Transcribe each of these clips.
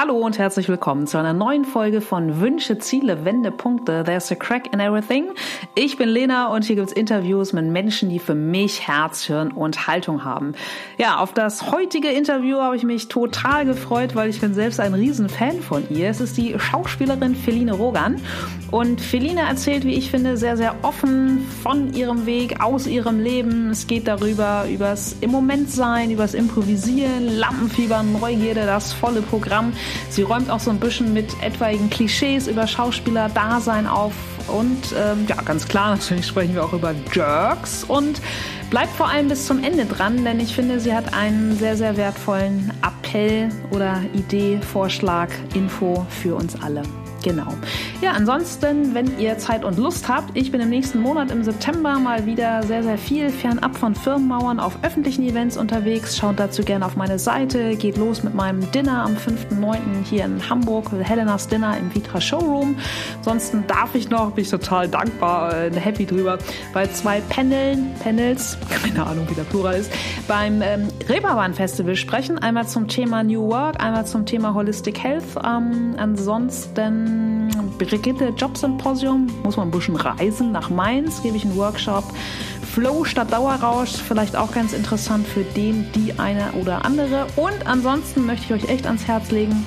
Hallo und herzlich willkommen zu einer neuen Folge von Wünsche, Ziele, Wendepunkte. There's a crack in everything. Ich bin Lena und hier gibt's Interviews mit Menschen, die für mich Herz, Hirn und Haltung haben. Ja, auf das heutige Interview habe ich mich total gefreut, weil ich bin selbst ein Riesenfan von ihr. Es ist die Schauspielerin Feline Rogan und Feline erzählt, wie ich finde, sehr, sehr offen von ihrem Weg, aus ihrem Leben. Es geht darüber, übers im Moment sein, übers Improvisieren, Lampenfieber, Neugierde, das volle Programm. Sie räumt auch so ein bisschen mit etwaigen Klischees über Schauspieler-Dasein auf und ähm, ja, ganz klar, natürlich sprechen wir auch über Jerks und bleibt vor allem bis zum Ende dran, denn ich finde, sie hat einen sehr, sehr wertvollen Appell oder Idee, Vorschlag, Info für uns alle. Genau. Ja, ansonsten, wenn ihr Zeit und Lust habt, ich bin im nächsten Monat im September mal wieder sehr, sehr viel fernab von Firmenmauern auf öffentlichen Events unterwegs. Schaut dazu gerne auf meine Seite. Geht los mit meinem Dinner am 5.9. hier in Hamburg, Helenas Dinner im Vitra Showroom. Ansonsten darf ich noch, bin ich total dankbar, äh, happy drüber, bei zwei Paneln, Panels, keine Ahnung, wie der Plural ist, beim ähm, Reeperbahn Festival sprechen. Einmal zum Thema New Work, einmal zum Thema Holistic Health. Ähm, ansonsten Brigitte Job Symposium, muss man ein bisschen reisen nach Mainz, gebe ich einen Workshop. Flow statt Dauerrausch, vielleicht auch ganz interessant für den, die eine oder andere. Und ansonsten möchte ich euch echt ans Herz legen,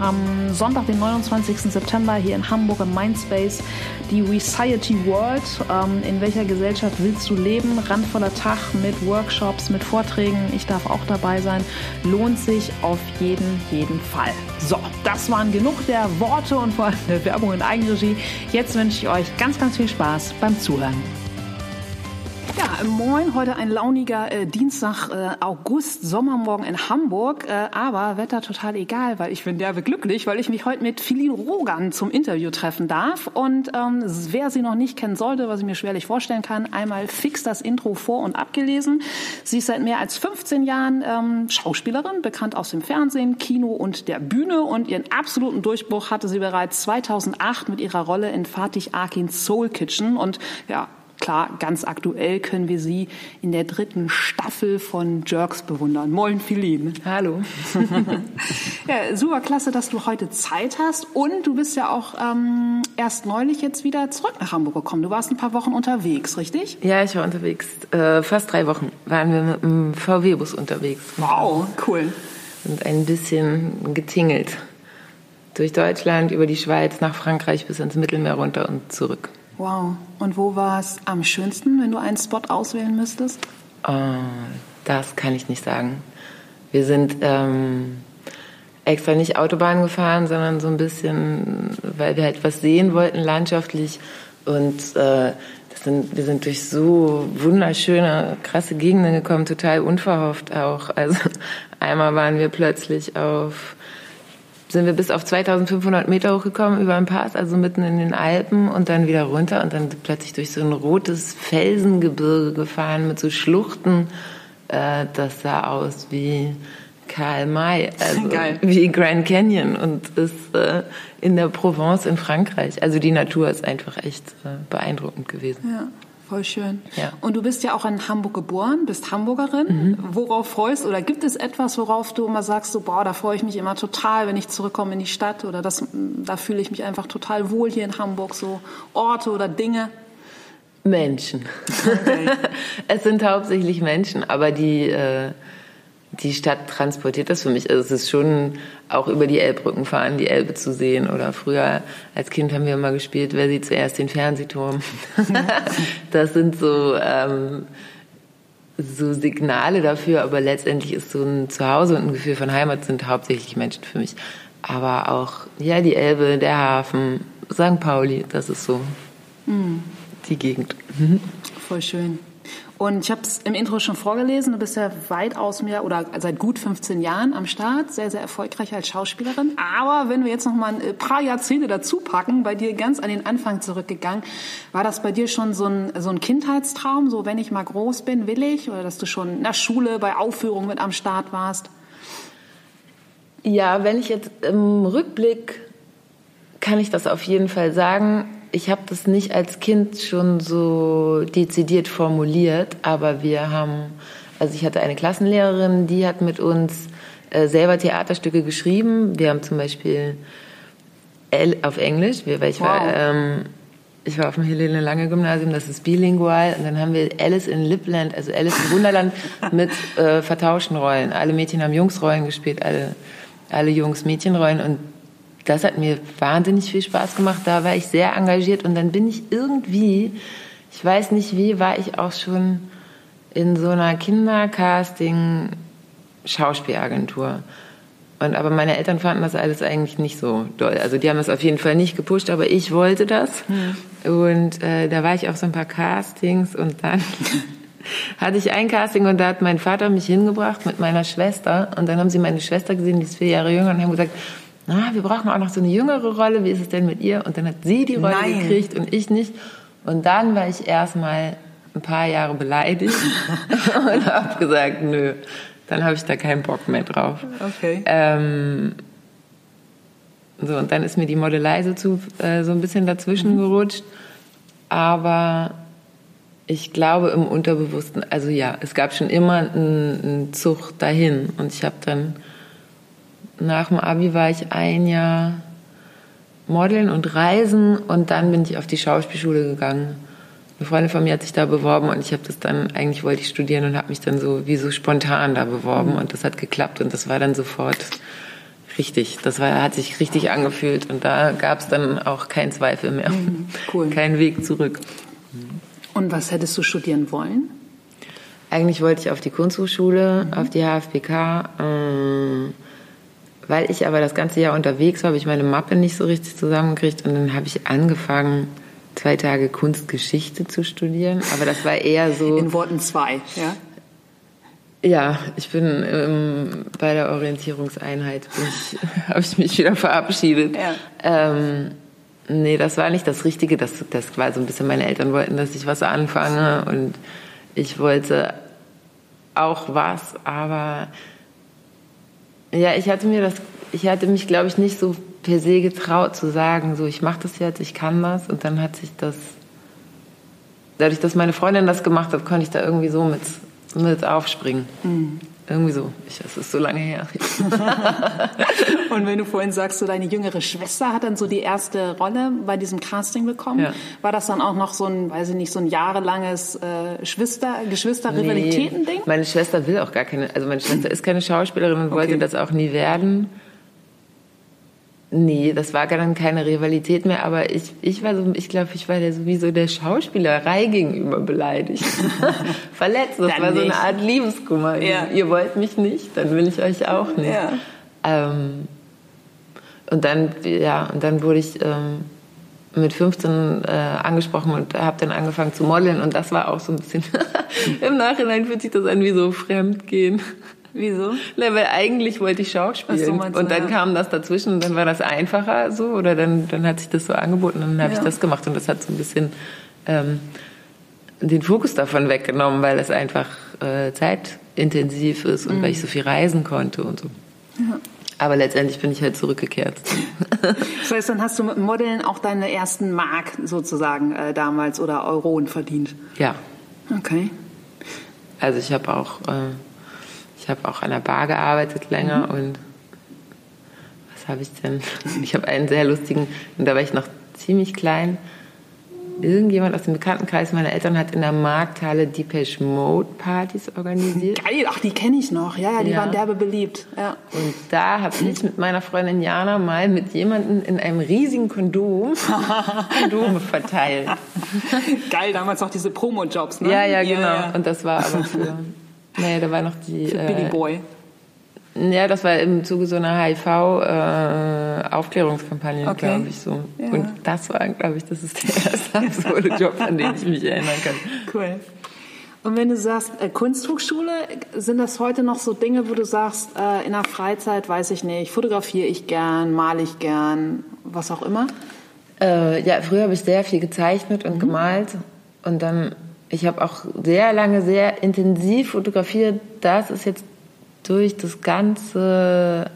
am Sonntag, den 29. September hier in Hamburg im Mindspace die Reciety World. Ähm, in welcher Gesellschaft willst du leben? Randvoller Tag mit Workshops, mit Vorträgen. Ich darf auch dabei sein. Lohnt sich auf jeden, jeden Fall. So, das waren genug der Worte und vor allem der Werbung in Eigenregie. Jetzt wünsche ich euch ganz, ganz viel Spaß beim Zuhören. Ja, moin, heute ein launiger äh, Dienstag, äh, August, Sommermorgen in Hamburg, äh, aber Wetter total egal, weil ich bin derbe glücklich, weil ich mich heute mit Philin Rogan zum Interview treffen darf. Und ähm, wer sie noch nicht kennen sollte, was ich mir schwerlich vorstellen kann, einmal fix das Intro vor und abgelesen. Sie ist seit mehr als 15 Jahren ähm, Schauspielerin, bekannt aus dem Fernsehen, Kino und der Bühne. Und ihren absoluten Durchbruch hatte sie bereits 2008 mit ihrer Rolle in Fatih Akins Soul Kitchen. Und ja, Klar, ganz aktuell können wir sie in der dritten Staffel von Jerks bewundern. Moin, Philin. Hallo. ja, super klasse, dass du heute Zeit hast. Und du bist ja auch ähm, erst neulich jetzt wieder zurück nach Hamburg gekommen. Du warst ein paar Wochen unterwegs, richtig? Ja, ich war unterwegs. Äh, fast drei Wochen waren wir mit dem VW-Bus unterwegs. Wow, cool. Und ein bisschen getingelt. Durch Deutschland, über die Schweiz, nach Frankreich bis ins Mittelmeer runter und zurück. Wow. Und wo war es am schönsten, wenn du einen Spot auswählen müsstest? Oh, das kann ich nicht sagen. Wir sind ähm, extra nicht Autobahn gefahren, sondern so ein bisschen, weil wir halt was sehen wollten landschaftlich. Und äh, sind, wir sind durch so wunderschöne, krasse Gegenden gekommen, total unverhofft auch. Also einmal waren wir plötzlich auf sind wir bis auf 2500 Meter hochgekommen über den Pass, also mitten in den Alpen und dann wieder runter und dann plötzlich durch so ein rotes Felsengebirge gefahren mit so Schluchten. Äh, das sah aus wie Karl May, also Geil. wie Grand Canyon und ist äh, in der Provence in Frankreich. Also die Natur ist einfach echt äh, beeindruckend gewesen. Ja. Voll schön. Ja. Und du bist ja auch in Hamburg geboren, bist Hamburgerin. Mhm. Worauf freust oder gibt es etwas, worauf du immer sagst, so, boah, da freue ich mich immer total, wenn ich zurückkomme in die Stadt oder das, da fühle ich mich einfach total wohl hier in Hamburg, so Orte oder Dinge? Menschen. Okay. es sind hauptsächlich Menschen, aber die, äh, die Stadt transportiert das für mich. Also es ist schon auch über die Elbbrücken fahren, die Elbe zu sehen. Oder früher als Kind haben wir immer gespielt, wer sieht zuerst den Fernsehturm. das sind so, ähm, so Signale dafür, aber letztendlich ist so ein Zuhause und ein Gefühl von Heimat sind hauptsächlich Menschen für mich. Aber auch, ja, die Elbe, der Hafen, St. Pauli, das ist so mhm. die Gegend. Voll schön. Und ich habe es im Intro schon vorgelesen, du bist ja weitaus mehr oder seit gut 15 Jahren am Start, sehr, sehr erfolgreich als Schauspielerin. Aber wenn wir jetzt noch mal ein paar Jahrzehnte dazu packen, bei dir ganz an den Anfang zurückgegangen, war das bei dir schon so ein, so ein Kindheitstraum, so wenn ich mal groß bin, will ich? Oder dass du schon in der Schule bei Aufführungen mit am Start warst? Ja, wenn ich jetzt im Rückblick kann ich das auf jeden Fall sagen ich habe das nicht als Kind schon so dezidiert formuliert, aber wir haben, also ich hatte eine Klassenlehrerin, die hat mit uns äh, selber Theaterstücke geschrieben. Wir haben zum Beispiel auf Englisch, weil ich wow. war, ähm, ich war auf dem Helene Lange Gymnasium, das ist bilingual, und dann haben wir Alice in Lipland, also Alice im Wunderland mit äh, vertauschten Rollen. Alle Mädchen haben Jungsrollen gespielt, alle, alle Jungs Mädchenrollen und das hat mir wahnsinnig viel Spaß gemacht. Da war ich sehr engagiert und dann bin ich irgendwie, ich weiß nicht wie, war ich auch schon in so einer Kindercasting-Schauspielagentur. Und, aber meine Eltern fanden das alles eigentlich nicht so doll. Also die haben es auf jeden Fall nicht gepusht, aber ich wollte das. Mhm. Und äh, da war ich auf so ein paar Castings und dann hatte ich ein Casting und da hat mein Vater mich hingebracht mit meiner Schwester. Und dann haben sie meine Schwester gesehen, die ist vier Jahre jünger, und haben gesagt, na, wir brauchen auch noch so eine jüngere Rolle. Wie ist es denn mit ihr? Und dann hat sie die Rolle Nein. gekriegt und ich nicht. Und dann war ich erstmal ein paar Jahre beleidigt und habe gesagt, nö, dann habe ich da keinen Bock mehr drauf. Okay. Ähm, so, und dann ist mir die Modelei so, zu, äh, so ein bisschen dazwischen mhm. gerutscht. Aber ich glaube im Unterbewussten, also ja, es gab schon immer einen, einen Zug dahin. Und ich habe dann, nach dem Abi war ich ein Jahr Modeln und Reisen und dann bin ich auf die Schauspielschule gegangen. Eine Freundin von mir hat sich da beworben und ich habe das dann, eigentlich wollte ich studieren und habe mich dann so wie so spontan da beworben mhm. und das hat geklappt und das war dann sofort richtig. Das war, hat sich richtig angefühlt und da gab es dann auch keinen Zweifel mehr. Mhm. Cool. Kein Weg zurück. Und was hättest du studieren wollen? Eigentlich wollte ich auf die Kunsthochschule, mhm. auf die HFBK. Ähm, weil ich aber das ganze Jahr unterwegs war, habe ich meine Mappe nicht so richtig zusammengekriegt und dann habe ich angefangen, zwei Tage Kunstgeschichte zu studieren. Aber das war eher so. In Worten zwei, ja? Ja, ich bin ähm, bei der Orientierungseinheit habe ich mich wieder verabschiedet. Ja. Ähm, nee, das war nicht das Richtige. Das, das war so ein bisschen, meine Eltern wollten, dass ich was anfange und ich wollte auch was, aber ja, ich hatte mir das, ich hatte mich, glaube ich, nicht so per se getraut zu sagen, so ich mache das jetzt, ich kann das. Und dann hat sich das, dadurch, dass meine Freundin das gemacht hat, konnte ich da irgendwie so mit, mit aufspringen. Mhm. Irgendwie so. Ich, das ist so lange her. und wenn du vorhin sagst, so deine jüngere Schwester hat dann so die erste Rolle bei diesem Casting bekommen, ja. war das dann auch noch so ein, weiß ich nicht, so ein jahrelanges äh, Geschwister-Rivalitäten-Ding? Nee, meine Schwester will auch gar keine, also meine Schwester ist keine Schauspielerin und okay. wollte das auch nie werden. Nee, das war dann keine Rivalität mehr, aber ich, ich war so, ich glaube, ich war der sowieso der Schauspielerei gegenüber beleidigt. Verletzt. Das dann war so eine Art Liebeskummer. Ja. Ihr, ihr, wollt mich nicht, dann will ich euch auch nicht. Ja. Ähm, und dann, ja, und dann wurde ich ähm, mit 15 äh, angesprochen und habe dann angefangen zu modeln und das war auch so ein bisschen, im Nachhinein fühlt sich das an wie so Fremdgehen. Wieso? Na, weil eigentlich wollte ich Schauspielen. So, und dann ja. kam das dazwischen und dann war das einfacher so oder dann, dann hat sich das so angeboten und dann habe ja. ich das gemacht und das hat so ein bisschen ähm, den Fokus davon weggenommen, weil es einfach äh, zeitintensiv ist und mhm. weil ich so viel reisen konnte und so. Ja. Aber letztendlich bin ich halt zurückgekehrt. das heißt, dann hast du mit Modeln auch deine ersten Mark sozusagen äh, damals oder Euronen verdient? Ja. Okay. Also ich habe auch äh, ich habe auch an der Bar gearbeitet länger mhm. und was habe ich denn? Ich habe einen sehr lustigen, und da war ich noch ziemlich klein. Irgendjemand aus dem Bekanntenkreis meiner Eltern hat in der Markthalle Depeche Mode Partys organisiert. Geil, ach, die kenne ich noch. Ja, ja, die ja. waren derbe beliebt. Ja. Und da habe ich mit meiner Freundin Jana mal mit jemandem in einem riesigen Kondom Kondome verteilt. Geil, damals noch diese Promo-Jobs, ne? Ja, ja, genau. Ja. Und das war aber für Nee, da war noch die. Für Billy äh, Boy. Ja, das war im Zuge so einer HIV-Aufklärungskampagne, äh, okay. glaube ich so. Ja. Und das war, glaube ich, das ist der erste absurde Job, an den ich mich erinnern kann. Cool. Und wenn du sagst äh, Kunsthochschule, sind das heute noch so Dinge, wo du sagst, äh, in der Freizeit, weiß ich nicht, fotografiere ich gern, male ich gern, was auch immer? Äh, ja, früher habe ich sehr viel gezeichnet und mhm. gemalt und dann ich habe auch sehr lange, sehr intensiv fotografiert. Das ist jetzt durch das ganze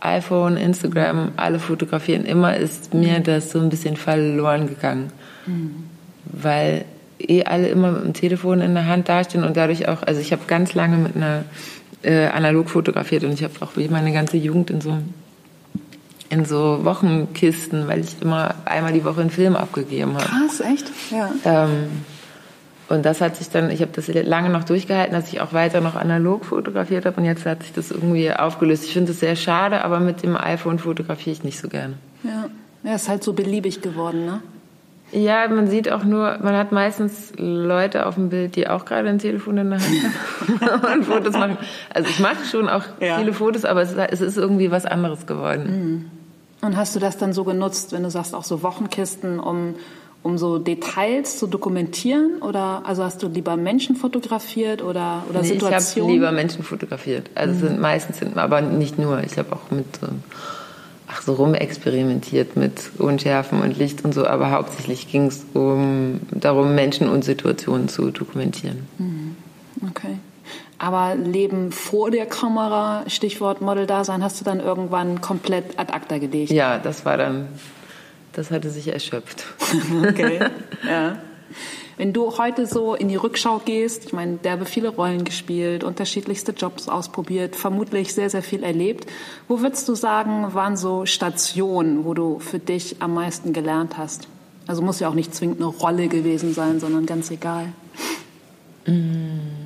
iPhone, Instagram, alle fotografieren immer, ist mir das so ein bisschen verloren gegangen. Mhm. Weil eh alle immer mit dem Telefon in der Hand dastehen und dadurch auch, also ich habe ganz lange mit einer äh, analog fotografiert und ich habe auch wie meine ganze Jugend in so in so Wochenkisten, weil ich immer einmal die Woche einen Film abgegeben habe. Krass, echt? Ja. Ähm, und das hat sich dann, ich habe das lange noch durchgehalten, dass ich auch weiter noch analog fotografiert habe und jetzt hat sich das irgendwie aufgelöst. Ich finde es sehr schade, aber mit dem iPhone fotografiere ich nicht so gerne. Ja, ja ist halt so beliebig geworden, ne? Ja, man sieht auch nur, man hat meistens Leute auf dem Bild, die auch gerade ein Telefon in der Hand haben und Fotos machen. Also ich mache schon auch ja. viele Fotos, aber es ist irgendwie was anderes geworden. Mhm. Und hast du das dann so genutzt, wenn du sagst, auch so Wochenkisten, um, um so Details zu dokumentieren? Oder also hast du lieber Menschen fotografiert oder, oder nee, Situationen? Ich habe lieber Menschen fotografiert. Also mhm. sind meistens sind, aber nicht nur. Ich habe auch mit ach so rumexperimentiert mit Unschärfen und Licht und so, aber hauptsächlich ging es um, darum, Menschen und Situationen zu dokumentieren. Mhm. Okay. Aber Leben vor der Kamera, Stichwort Model-Dasein, hast du dann irgendwann komplett ad acta gelegt? Ja, das war dann, das hatte sich erschöpft. okay, ja. Wenn du heute so in die Rückschau gehst, ich meine, derbe viele Rollen gespielt, unterschiedlichste Jobs ausprobiert, vermutlich sehr, sehr viel erlebt. Wo würdest du sagen, waren so Stationen, wo du für dich am meisten gelernt hast? Also muss ja auch nicht zwingend eine Rolle gewesen sein, sondern ganz egal. Mm.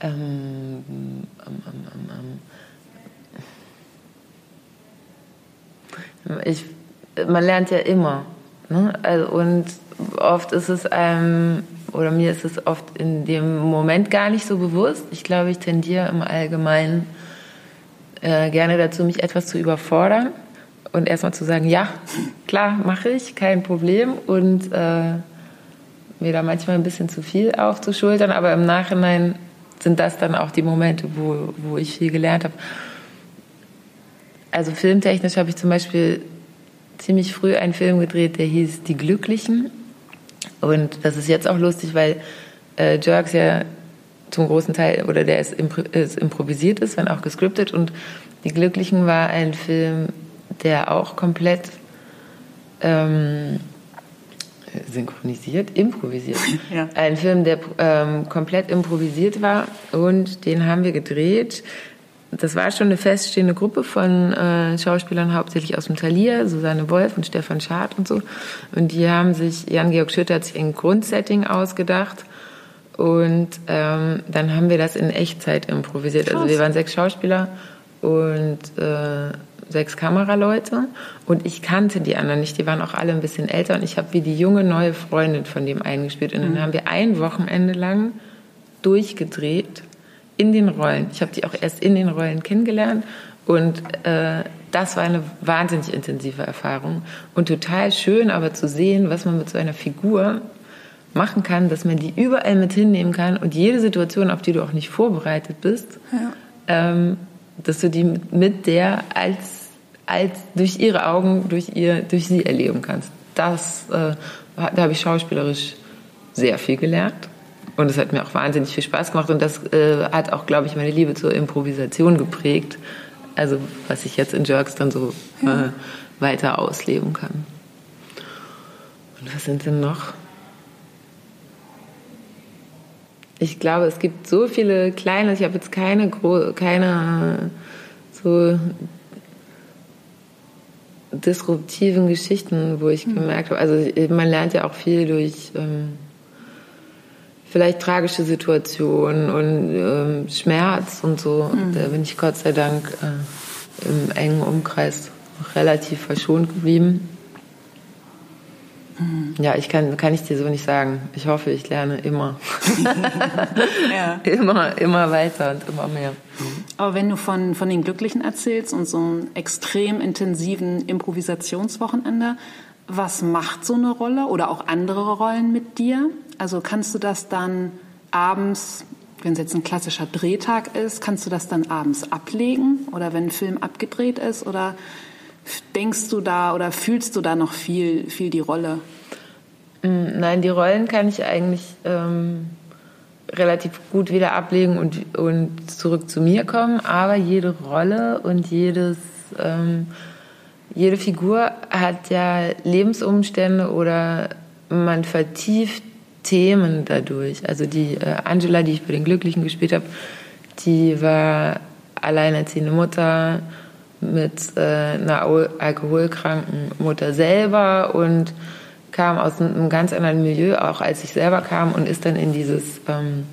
Ähm, ähm, ähm, ich man lernt ja immer. Ne? Also, und oft ist es einem, oder mir ist es oft in dem Moment gar nicht so bewusst. Ich glaube, ich tendiere im Allgemeinen äh, gerne dazu, mich etwas zu überfordern und erstmal zu sagen, ja, klar, mache ich, kein Problem. Und äh, mir da manchmal ein bisschen zu viel aufzuschultern, aber im Nachhinein sind das dann auch die Momente, wo, wo ich viel gelernt habe. Also filmtechnisch habe ich zum Beispiel ziemlich früh einen Film gedreht, der hieß Die Glücklichen. Und das ist jetzt auch lustig, weil äh, Jerks ja zum großen Teil, oder der ist, impro ist improvisiert ist, wenn auch gescriptet. Und Die Glücklichen war ein Film, der auch komplett ähm, synchronisiert, improvisiert. Ja. Ein Film, der ähm, komplett improvisiert war und den haben wir gedreht das war schon eine feststehende Gruppe von äh, Schauspielern, hauptsächlich aus dem Thalia, Susanne Wolf und Stefan Schad und so. Und die haben sich, Jan-Georg Schütter hat sich ein Grundsetting ausgedacht. Und ähm, dann haben wir das in Echtzeit improvisiert. Krass. Also wir waren sechs Schauspieler und äh, sechs Kameraleute. Und ich kannte die anderen nicht. Die waren auch alle ein bisschen älter. Und ich habe wie die junge neue Freundin von dem eingespielt. Und dann mhm. haben wir ein Wochenende lang durchgedreht in den Rollen. Ich habe die auch erst in den Rollen kennengelernt und äh, das war eine wahnsinnig intensive Erfahrung und total schön, aber zu sehen, was man mit so einer Figur machen kann, dass man die überall mit hinnehmen kann und jede Situation, auf die du auch nicht vorbereitet bist, ja. ähm, dass du die mit der als, als durch ihre Augen, durch ihr, durch sie erleben kannst. Das, äh, da habe ich schauspielerisch sehr viel gelernt. Und es hat mir auch wahnsinnig viel Spaß gemacht und das äh, hat auch, glaube ich, meine Liebe zur Improvisation geprägt. Also was ich jetzt in Jerks dann so ja. äh, weiter ausleben kann. Und was sind denn noch? Ich glaube, es gibt so viele kleine, ich habe jetzt keine, keine so disruptiven Geschichten, wo ich hm. gemerkt habe, also man lernt ja auch viel durch ähm, vielleicht tragische Situationen und ähm, Schmerz und so. Mhm. Da bin ich Gott sei Dank äh, im engen Umkreis relativ verschont geblieben. Mhm. Ja, ich kann, kann ich dir so nicht sagen. Ich hoffe, ich lerne immer. ja. Immer, immer weiter und immer mehr. Aber wenn du von, von den Glücklichen erzählst und so einem extrem intensiven Improvisationswochenende, was macht so eine Rolle oder auch andere Rollen mit dir? Also kannst du das dann abends, wenn es jetzt ein klassischer Drehtag ist, kannst du das dann abends ablegen? Oder wenn ein Film abgedreht ist? Oder denkst du da oder fühlst du da noch viel, viel die Rolle? Mm, nein, die Rollen kann ich eigentlich ähm, relativ gut wieder ablegen und, und zurück zu mir kommen, aber jede Rolle und jedes, ähm, jede Figur hat ja Lebensumstände oder man vertieft Themen dadurch. Also die äh, Angela, die ich bei den Glücklichen gespielt habe, die war alleinerziehende Mutter mit äh, einer alkoholkranken Mutter selber und kam aus einem ganz anderen Milieu, auch als ich selber kam, und ist dann in dieses ähm,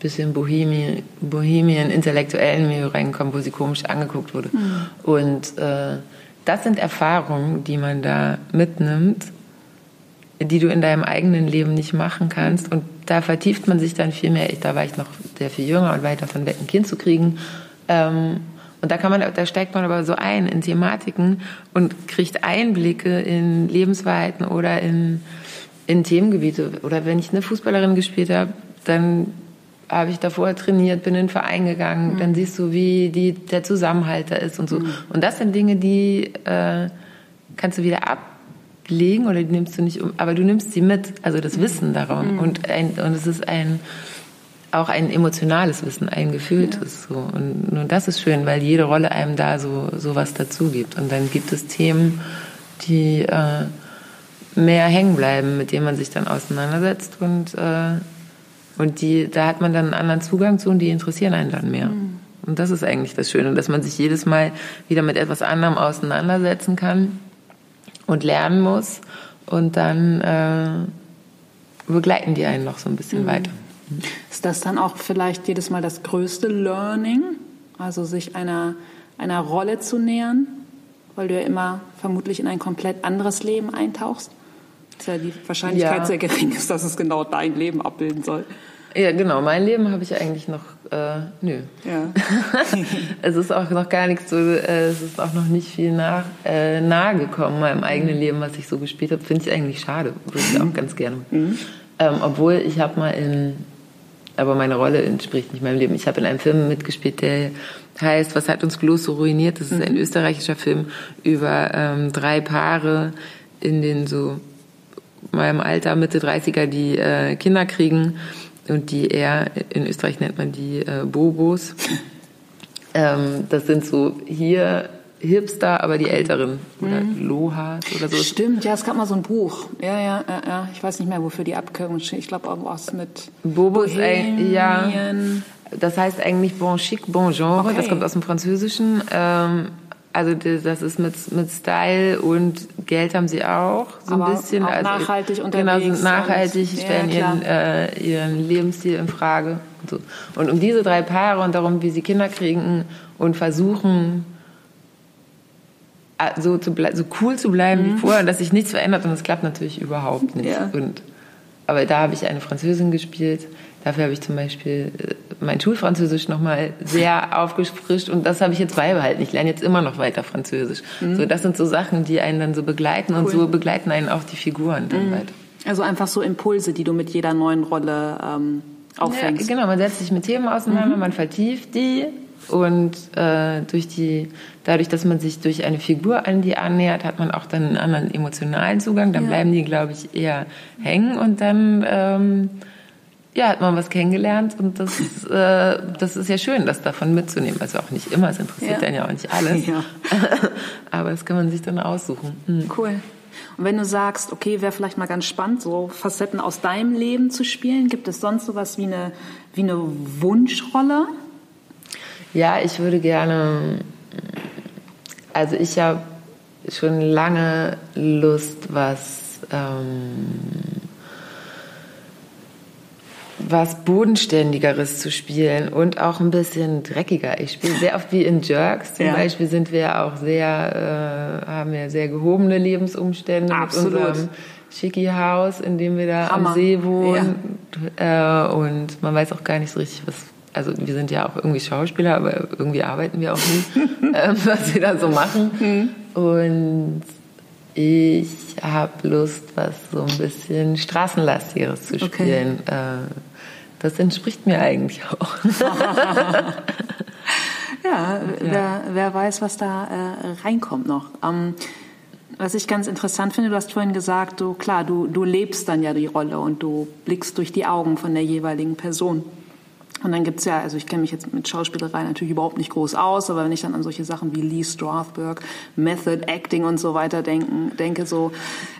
bisschen Bohemien, Bohemien intellektuellen Milieu reingekommen, wo sie komisch angeguckt wurde. Mhm. Und äh, das sind Erfahrungen, die man da mitnimmt, die du in deinem eigenen Leben nicht machen kannst. Und da vertieft man sich dann viel mehr. Da war ich noch sehr viel jünger und weiter von weg ein Kind zu kriegen. Ähm, und da kann man, da steigt man aber so ein in Thematiken und kriegt Einblicke in Lebensweiten oder in, in Themengebiete. Oder wenn ich eine Fußballerin gespielt habe, dann habe ich davor trainiert, bin in den Verein gegangen, mhm. dann siehst du, wie die, der Zusammenhalt da ist und so. Mhm. Und das sind Dinge, die äh, kannst du wieder ablegen oder die nimmst du nicht um, aber du nimmst sie mit, also das. Wissen darum. Mhm. Und, ein, und es ist ein auch ein emotionales Wissen, ein gefühltes. Ja. So. Und, und das ist schön, weil jede Rolle einem da so, so was dazu gibt. Und dann gibt es Themen, die äh, mehr hängen bleiben, mit denen man sich dann auseinandersetzt und, äh, und die, da hat man dann einen anderen Zugang zu und die interessieren einen dann mehr. Mhm. Und das ist eigentlich das Schöne, dass man sich jedes Mal wieder mit etwas anderem auseinandersetzen kann und lernen muss und dann äh, begleiten die einen noch so ein bisschen mhm. weiter. Ist das dann auch vielleicht jedes Mal das größte Learning, also sich einer, einer Rolle zu nähern, weil du ja immer vermutlich in ein komplett anderes Leben eintauchst? Ist ja die Wahrscheinlichkeit ja. sehr gering ist, dass es genau dein Leben abbilden soll. Ja, genau. Mein Leben habe ich eigentlich noch, äh, nö. Ja. es ist auch noch gar nichts so, äh, es ist auch noch nicht viel nach, äh, nahe gekommen meinem eigenen mhm. Leben, was ich so gespielt habe. Finde ich eigentlich schade. Würde ich auch ganz gerne. Mhm. Ähm, obwohl ich habe mal in aber meine Rolle entspricht nicht meinem Leben. Ich habe in einem Film mitgespielt, der heißt Was hat uns bloß so ruiniert? Das ist mhm. ein österreichischer Film über ähm, drei Paare in den so meinem Alter, Mitte 30er, die äh, Kinder kriegen und die eher, in Österreich nennt man die äh, Bobos. Ähm, das sind so hier Hipster, aber die Älteren. Oder mhm. Lohas oder so. Stimmt, ja, es gab mal so ein Buch. Ja, ja, ja, ja. Ich weiß nicht mehr, wofür die Abkürzung steht. Ich glaube, was mit Bobo ist ein, ja. Das heißt eigentlich Bon Chic, Bon Genre. Okay. Das kommt aus dem Französischen. Ähm, also das ist mit, mit Style und Geld haben sie auch so ein bisschen. Auch also, nachhaltig unterwegs. Genau, sind nachhaltig, stellen ja, ihren, äh, ihren Lebensstil in Frage. Und, so. und um diese drei Paare und darum, wie sie Kinder kriegen und versuchen, so, zu so cool zu bleiben mhm. wie vorher und dass sich nichts verändert und das klappt natürlich überhaupt nicht. Ja. Und, aber da habe ich eine Französin gespielt. Dafür habe ich zum Beispiel äh, mein Schulfranzösisch nochmal sehr aufgefrischt und das habe ich jetzt beibehalten. Ich lerne jetzt immer noch weiter Französisch. Mhm. So, das sind so Sachen, die einen dann so begleiten cool. und so begleiten einen auch die Figuren dann mhm. weiter. Also einfach so Impulse, die du mit jeder neuen Rolle ähm, auffängst. Ja, genau, man setzt sich mit Themen auseinander, mhm. man vertieft die und äh, durch die, dadurch, dass man sich durch eine Figur an die annähert, hat man auch dann einen anderen emotionalen Zugang. Dann ja. bleiben die, glaube ich, eher hängen und dann ähm, ja, hat man was kennengelernt und das, äh, das ist ja schön, das davon mitzunehmen. Also auch nicht immer, es interessiert ja. einen ja auch nicht alles. Ja. Aber das kann man sich dann aussuchen. Hm. Cool. Und wenn du sagst, okay, wäre vielleicht mal ganz spannend, so Facetten aus deinem Leben zu spielen, gibt es sonst sowas wie eine, wie eine Wunschrolle? Ja, ich würde gerne, also ich habe schon lange Lust, was, ähm, was Bodenständigeres zu spielen und auch ein bisschen dreckiger. Ich spiele sehr oft wie in Jerks. Zum ja. Beispiel sind wir auch sehr, äh, haben wir sehr gehobene Lebensumstände Absolut. mit unserem Schicki-Haus, in dem wir da Hammer. am See wohnen. Ja. Äh, und man weiß auch gar nicht so richtig, was also wir sind ja auch irgendwie Schauspieler, aber irgendwie arbeiten wir auch nicht, ähm, was wir da so machen. Mhm. Und ich habe Lust, was so ein bisschen Straßenlastigeres zu spielen. Okay. Äh, das entspricht mir eigentlich auch. ja, Wer, wer weiß, was da äh, reinkommt noch. Ähm, was ich ganz interessant finde, du hast vorhin gesagt, du, klar, du, du lebst dann ja die Rolle und du blickst durch die Augen von der jeweiligen Person. Und dann gibt's ja, also ich kenne mich jetzt mit Schauspielerei natürlich überhaupt nicht groß aus, aber wenn ich dann an solche Sachen wie Lee Strasberg, Method Acting und so weiter denken, denke, so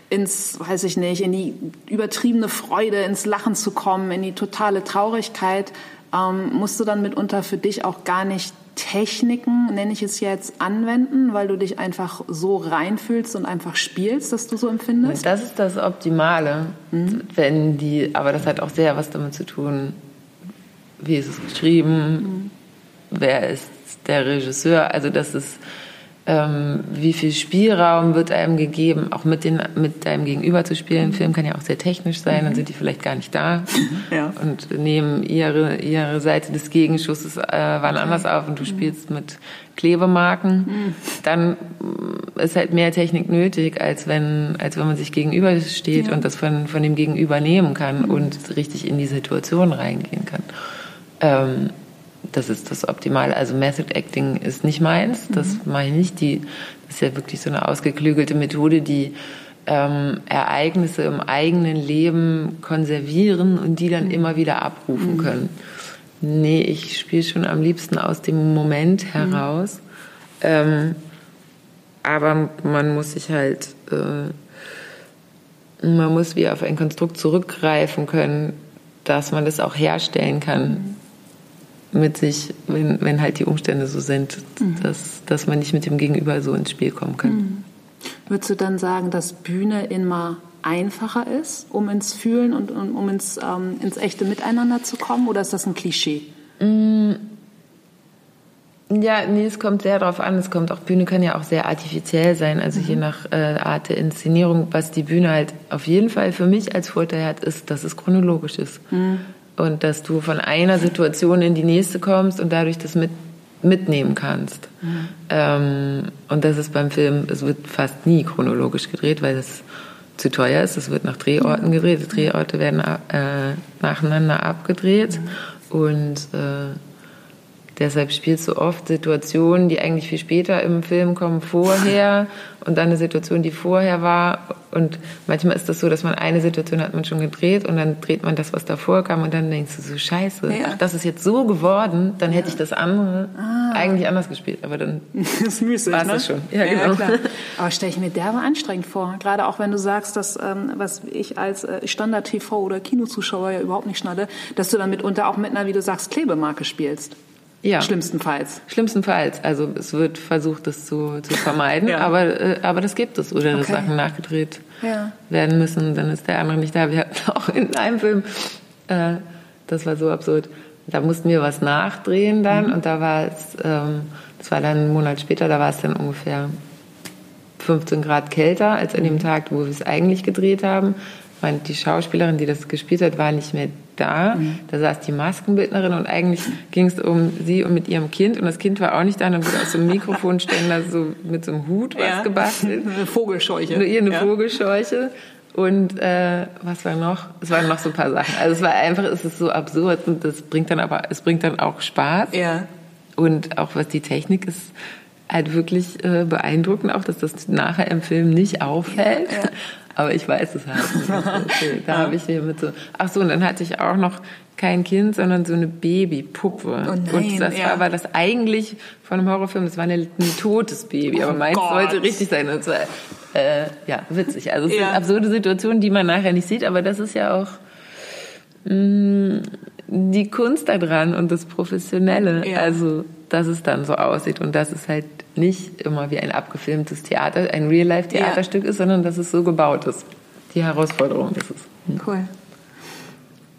ins, weiß ich nicht, in die übertriebene Freude, ins Lachen zu kommen, in die totale Traurigkeit, ähm, musst du dann mitunter für dich auch gar nicht Techniken, nenne ich es jetzt, anwenden, weil du dich einfach so reinfühlst und einfach spielst, dass du so empfindest? Das ist das Optimale, mhm. wenn die, aber das hat auch sehr was damit zu tun, wie ist es geschrieben, mhm. wer ist der Regisseur, also das ist ähm, wie viel Spielraum wird einem gegeben, auch mit, den, mit deinem Gegenüber zu spielen. Ein Film kann ja auch sehr technisch sein, mhm. dann sind die vielleicht gar nicht da ja. und nehmen ihre, ihre Seite des Gegenschusses äh, wann anders auf und du mhm. spielst mit Klebemarken. Mhm. Dann mm, ist halt mehr Technik nötig, als wenn, als wenn man sich gegenübersteht ja. und das von, von dem Gegenüber nehmen kann und richtig in die Situation reingehen kann. Ähm, das ist das Optimale. Also Method Acting ist nicht meins, das mhm. mache ich nicht. Die, das ist ja wirklich so eine ausgeklügelte Methode, die ähm, Ereignisse im eigenen Leben konservieren und die dann mhm. immer wieder abrufen mhm. können. Nee, ich spiele schon am liebsten aus dem Moment mhm. heraus. Ähm, aber man muss sich halt, äh, man muss wie auf ein Konstrukt zurückgreifen können, dass man das auch herstellen kann. Mit sich, wenn, wenn halt die Umstände so sind, mhm. dass, dass man nicht mit dem Gegenüber so ins Spiel kommen kann. Mhm. Würdest du dann sagen, dass Bühne immer einfacher ist, um ins Fühlen und, und um ins, ähm, ins echte Miteinander zu kommen, oder ist das ein Klischee? Mhm. Ja, nee, es kommt sehr darauf an. Es kommt auch, Bühne kann ja auch sehr artifiziell sein, also mhm. je nach äh, Art der Inszenierung. Was die Bühne halt auf jeden Fall für mich als Vorteil hat, ist, dass es chronologisch ist. Mhm und dass du von einer Situation in die nächste kommst und dadurch das mit, mitnehmen kannst. Mhm. Ähm, und das ist beim Film, es wird fast nie chronologisch gedreht, weil es zu teuer ist. Es wird nach Drehorten gedreht. Die Drehorte werden äh, nacheinander abgedreht mhm. und äh, Deshalb spielst du oft Situationen, die eigentlich viel später im Film kommen, vorher und dann eine Situation, die vorher war. Und manchmal ist das so, dass man eine Situation hat man schon gedreht und dann dreht man das, was davor kam und dann denkst du so, scheiße, ja. ach, das ist jetzt so geworden, dann hätte ich das andere ah. eigentlich anders gespielt. Aber dann war es ne? schon. Ja, ja genau. Klar. Aber stelle ich mir derbe anstrengend vor. Gerade auch wenn du sagst, dass, ähm, was ich als äh, Standard-TV- oder Kinozuschauer ja überhaupt nicht schnalle, dass du dann mitunter auch mit einer, wie du sagst, Klebemarke spielst. Ja. Schlimmstenfalls. Schlimmstenfalls. Also es wird versucht, das zu, zu vermeiden, ja. aber, äh, aber das gibt es. Oder okay. dass Sachen nachgedreht ja. werden müssen, dann ist der andere nicht da. Wir hatten auch in einem Film, äh, das war so absurd, da mussten wir was nachdrehen dann mhm. und da war es, ähm, das war dann einen Monat später, da war es dann ungefähr 15 Grad kälter als an dem mhm. Tag, wo wir es eigentlich gedreht haben. Die Schauspielerin, die das gespielt hat, war nicht mehr da. Mhm. Da saß die Maskenbildnerin und eigentlich ging es um sie und mit ihrem Kind und das Kind war auch nicht da. Und dann wurde aus dem Mikrofonständer so mit so einem Hut was ja. gebastelt. Eine Vogelscheuche. Eine, eine ja. Vogelscheuche. Und äh, was war noch? Es waren noch so ein paar Sachen. Also es war einfach, es ist so absurd und das bringt dann aber, es bringt dann auch Spaß. Ja. Und auch was die Technik ist, halt wirklich äh, beeindruckend, auch dass das nachher im Film nicht auffällt. Ja. Aber ich weiß es halt nicht. Da habe ich hier mit so. Ach so, und dann hatte ich auch noch kein Kind, sondern so eine Babypuppe. Oh nein, und das ja. war aber das eigentlich von einem Horrorfilm, das war ein, ein totes Baby, oh aber meins Gott. sollte richtig sein. Und zwar, äh, ja, witzig. Also es ja. sind absurde Situationen, die man nachher nicht sieht, aber das ist ja auch mh, mm, die Kunst daran und das Professionelle. Ja. Also, dass es dann so aussieht und dass es halt nicht immer wie ein abgefilmtes Theater, ein Real-Life-Theaterstück ja. ist, sondern dass es so gebaut ist. Die Herausforderung ist es. Cool.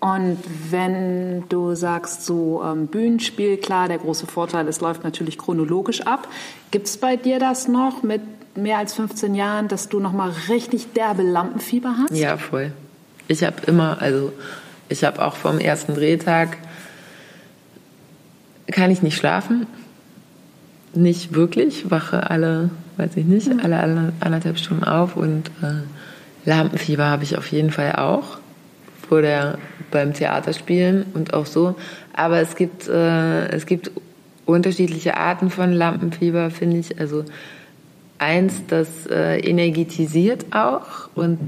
Und wenn du sagst, so ähm, Bühnenspiel, klar, der große Vorteil, es läuft natürlich chronologisch ab. Gibt es bei dir das noch mit mehr als 15 Jahren, dass du noch mal richtig derbe Lampenfieber hast? Ja, voll. Ich habe immer, also ich habe auch vom ersten Drehtag, kann ich nicht schlafen nicht wirklich, wache alle, weiß ich nicht, alle, alle anderthalb Stunden auf und äh, Lampenfieber habe ich auf jeden Fall auch vor der beim Theaterspielen und auch so. Aber es gibt äh, es gibt unterschiedliche Arten von Lampenfieber, finde ich. Also eins, das äh, energetisiert auch und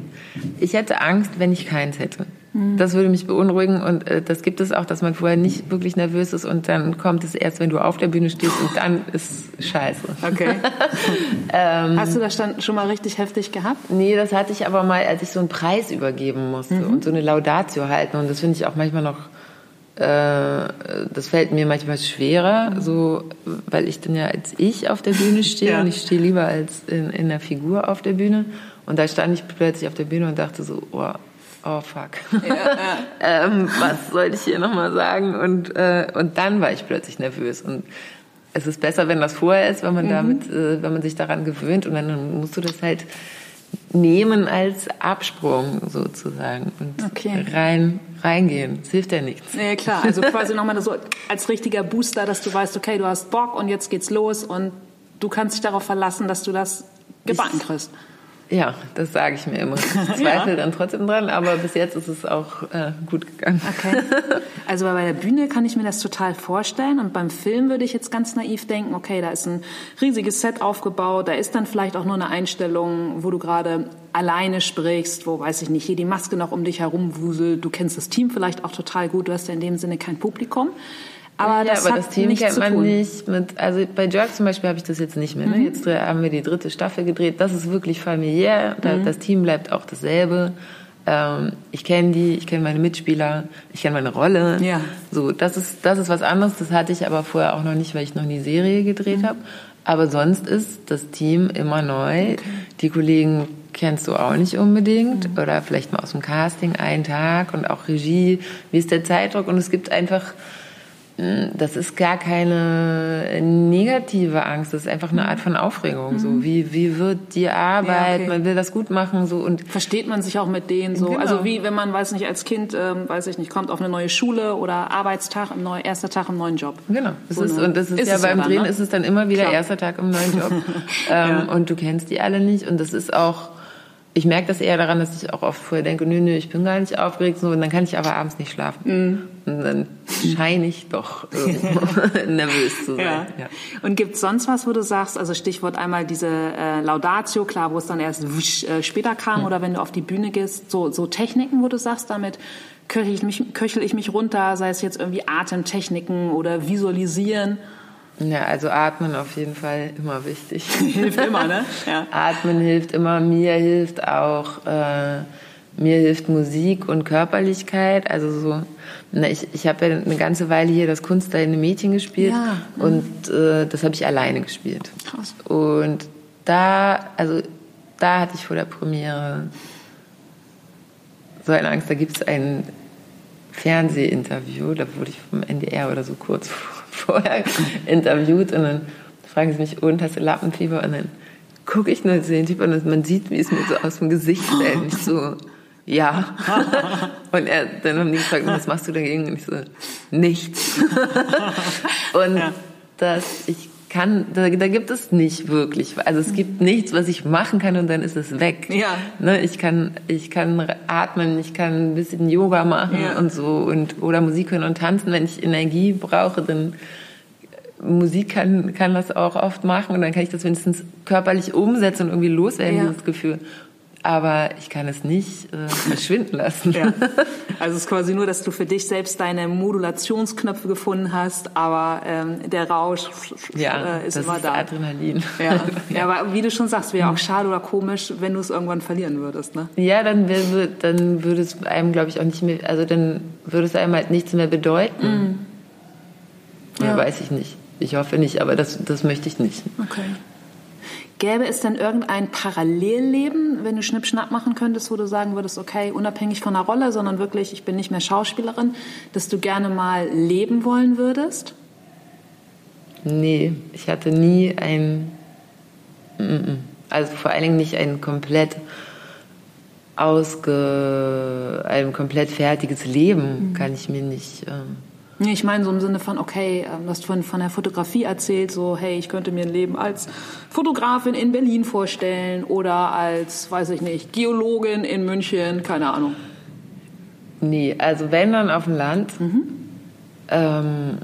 ich hätte Angst, wenn ich keins hätte. Mhm. Das würde mich beunruhigen und äh, das gibt es auch, dass man vorher nicht wirklich nervös ist und dann kommt es erst, wenn du auf der Bühne stehst und dann ist scheiße. Okay. ähm, Hast du das dann schon mal richtig heftig gehabt? Nee, das hatte ich aber mal, als ich so einen Preis übergeben musste mhm. und so eine Laudatio halten und das finde ich auch manchmal noch äh, das fällt mir manchmal schwerer, so, weil ich dann ja als ich auf der Bühne stehe ja. und ich stehe lieber als in, in der Figur auf der Bühne. Und da stand ich plötzlich auf der Bühne und dachte so, oh, oh fuck, ja, ähm, was soll ich hier nochmal sagen? Und, äh, und dann war ich plötzlich nervös. Und es ist besser, wenn das vorher ist, wenn man mhm. damit, äh, wenn man sich daran gewöhnt und dann musst du das halt nehmen als Absprung sozusagen und okay. rein reingehen. Es hilft ja nichts. Ja, klar. Also quasi nochmal so als richtiger Booster, dass du weißt, okay, du hast Bock und jetzt geht's los und du kannst dich darauf verlassen, dass du das gebacken kriegst. Ja, das sage ich mir immer. Ich zweifle ja. dann trotzdem dran, aber bis jetzt ist es auch äh, gut gegangen. Okay. Also bei der Bühne kann ich mir das total vorstellen und beim Film würde ich jetzt ganz naiv denken, okay, da ist ein riesiges Set aufgebaut, da ist dann vielleicht auch nur eine Einstellung, wo du gerade alleine sprichst, wo, weiß ich nicht, hier die Maske noch um dich herum wuselt, du kennst das Team vielleicht auch total gut, du hast ja in dem Sinne kein Publikum. Aber, ja, das, aber das Team kennt man nicht. Mit, also bei Jerk zum Beispiel habe ich das jetzt nicht mehr. Ne? Mhm. Jetzt haben wir die dritte Staffel gedreht. Das ist wirklich familiär. Mhm. Das Team bleibt auch dasselbe. Ähm, ich kenne die, ich kenne meine Mitspieler, ich kenne meine Rolle. Ja. So, das ist das ist was anderes. Das hatte ich aber vorher auch noch nicht, weil ich noch nie Serie gedreht mhm. habe. Aber sonst ist das Team immer neu. Okay. Die Kollegen kennst du auch nicht unbedingt mhm. oder vielleicht mal aus dem Casting einen Tag und auch Regie. Wie ist der Zeitdruck? Und es gibt einfach das ist gar keine negative Angst, das ist einfach eine Art von Aufregung. Mhm. So wie wie wird die Arbeit? Ja, okay. Man will das gut machen so und versteht man sich auch mit denen so. Genau. Also wie wenn man weiß nicht als Kind ähm, weiß ich nicht kommt auf eine neue Schule oder Arbeitstag im neuen erster Tag im neuen Job. Genau. Das so ist, und das ist, ist ja beim dann, Drehen ne? ist es dann immer wieder Klar. erster Tag im neuen Job ähm, ja. und du kennst die alle nicht und das ist auch ich merke das eher daran, dass ich auch oft vorher denke, nö, nö, ich bin gar nicht aufgeregt, so, und dann kann ich aber abends nicht schlafen. Mm. Und dann scheine ich doch nervös zu sein. Ja. Ja. Und gibt es sonst was, wo du sagst, also Stichwort einmal diese äh, Laudatio, klar, wo es dann erst wusch, äh, später kam, hm. oder wenn du auf die Bühne gehst, so, so Techniken, wo du sagst, damit köchel ich, mich, köchel ich mich runter, sei es jetzt irgendwie Atemtechniken oder Visualisieren. Ja, also atmen auf jeden Fall immer wichtig. hilft immer, ne? Ja. Atmen hilft immer. Mir hilft auch, äh, mir hilft Musik und Körperlichkeit. Also so, na, ich, ich habe ja eine ganze Weile hier das Kunstdeine Mädchen gespielt ja. und äh, das habe ich alleine gespielt. Krass. Und da, also da hatte ich vor der Premiere so eine Angst. Da gibt es ein Fernsehinterview, da wurde ich vom NDR oder so kurz vor vorher interviewt und dann fragen sie mich, und hast du Lappenfieber? Und dann gucke ich nur den Typ an und man sieht, wie es mir so aus dem Gesicht fällt. Und ich so, ja. Und er, dann haben die gefragt, was machst du dagegen? Und ich so, nichts. Und ja. das, ich kann, da, da gibt es nicht wirklich. Also es gibt nichts, was ich machen kann und dann ist es weg. Ja. Ne, ich kann, ich kann atmen, ich kann ein bisschen Yoga machen ja. und so und oder Musik hören und tanzen. Wenn ich Energie brauche, dann Musik kann, kann das auch oft machen und dann kann ich das wenigstens körperlich umsetzen und irgendwie loswerden, ja. dieses Gefühl aber ich kann es nicht äh, verschwinden lassen. Ja. Also es ist quasi nur, dass du für dich selbst deine Modulationsknöpfe gefunden hast, aber ähm, der Rausch ja, äh, ist immer ist da. Adrenalin. Ja. ja, aber wie du schon sagst, wäre auch schade oder komisch, wenn du es irgendwann verlieren würdest. Ne? Ja, dann, wär, dann würde es einem, glaube ich, auch nicht mehr, also dann würde es einem halt nichts mehr bedeuten. Mhm. Ja. Weiß ich nicht. Ich hoffe nicht, aber das, das möchte ich nicht. Okay. Gäbe es denn irgendein Parallelleben, wenn du Schnippschnapp machen könntest, wo du sagen würdest, okay, unabhängig von der Rolle, sondern wirklich, ich bin nicht mehr Schauspielerin, dass du gerne mal leben wollen würdest? Nee, ich hatte nie ein, also vor allen Dingen nicht ein komplett ausge, ein komplett fertiges Leben, mhm. kann ich mir nicht. Ähm Nee, ich meine so im Sinne von, okay, ähm, du hast vorhin von der Fotografie erzählt, so, hey, ich könnte mir ein Leben als Fotografin in Berlin vorstellen oder als, weiß ich nicht, Geologin in München, keine Ahnung. Nee, also wenn dann auf dem Land. Mhm. Ähm,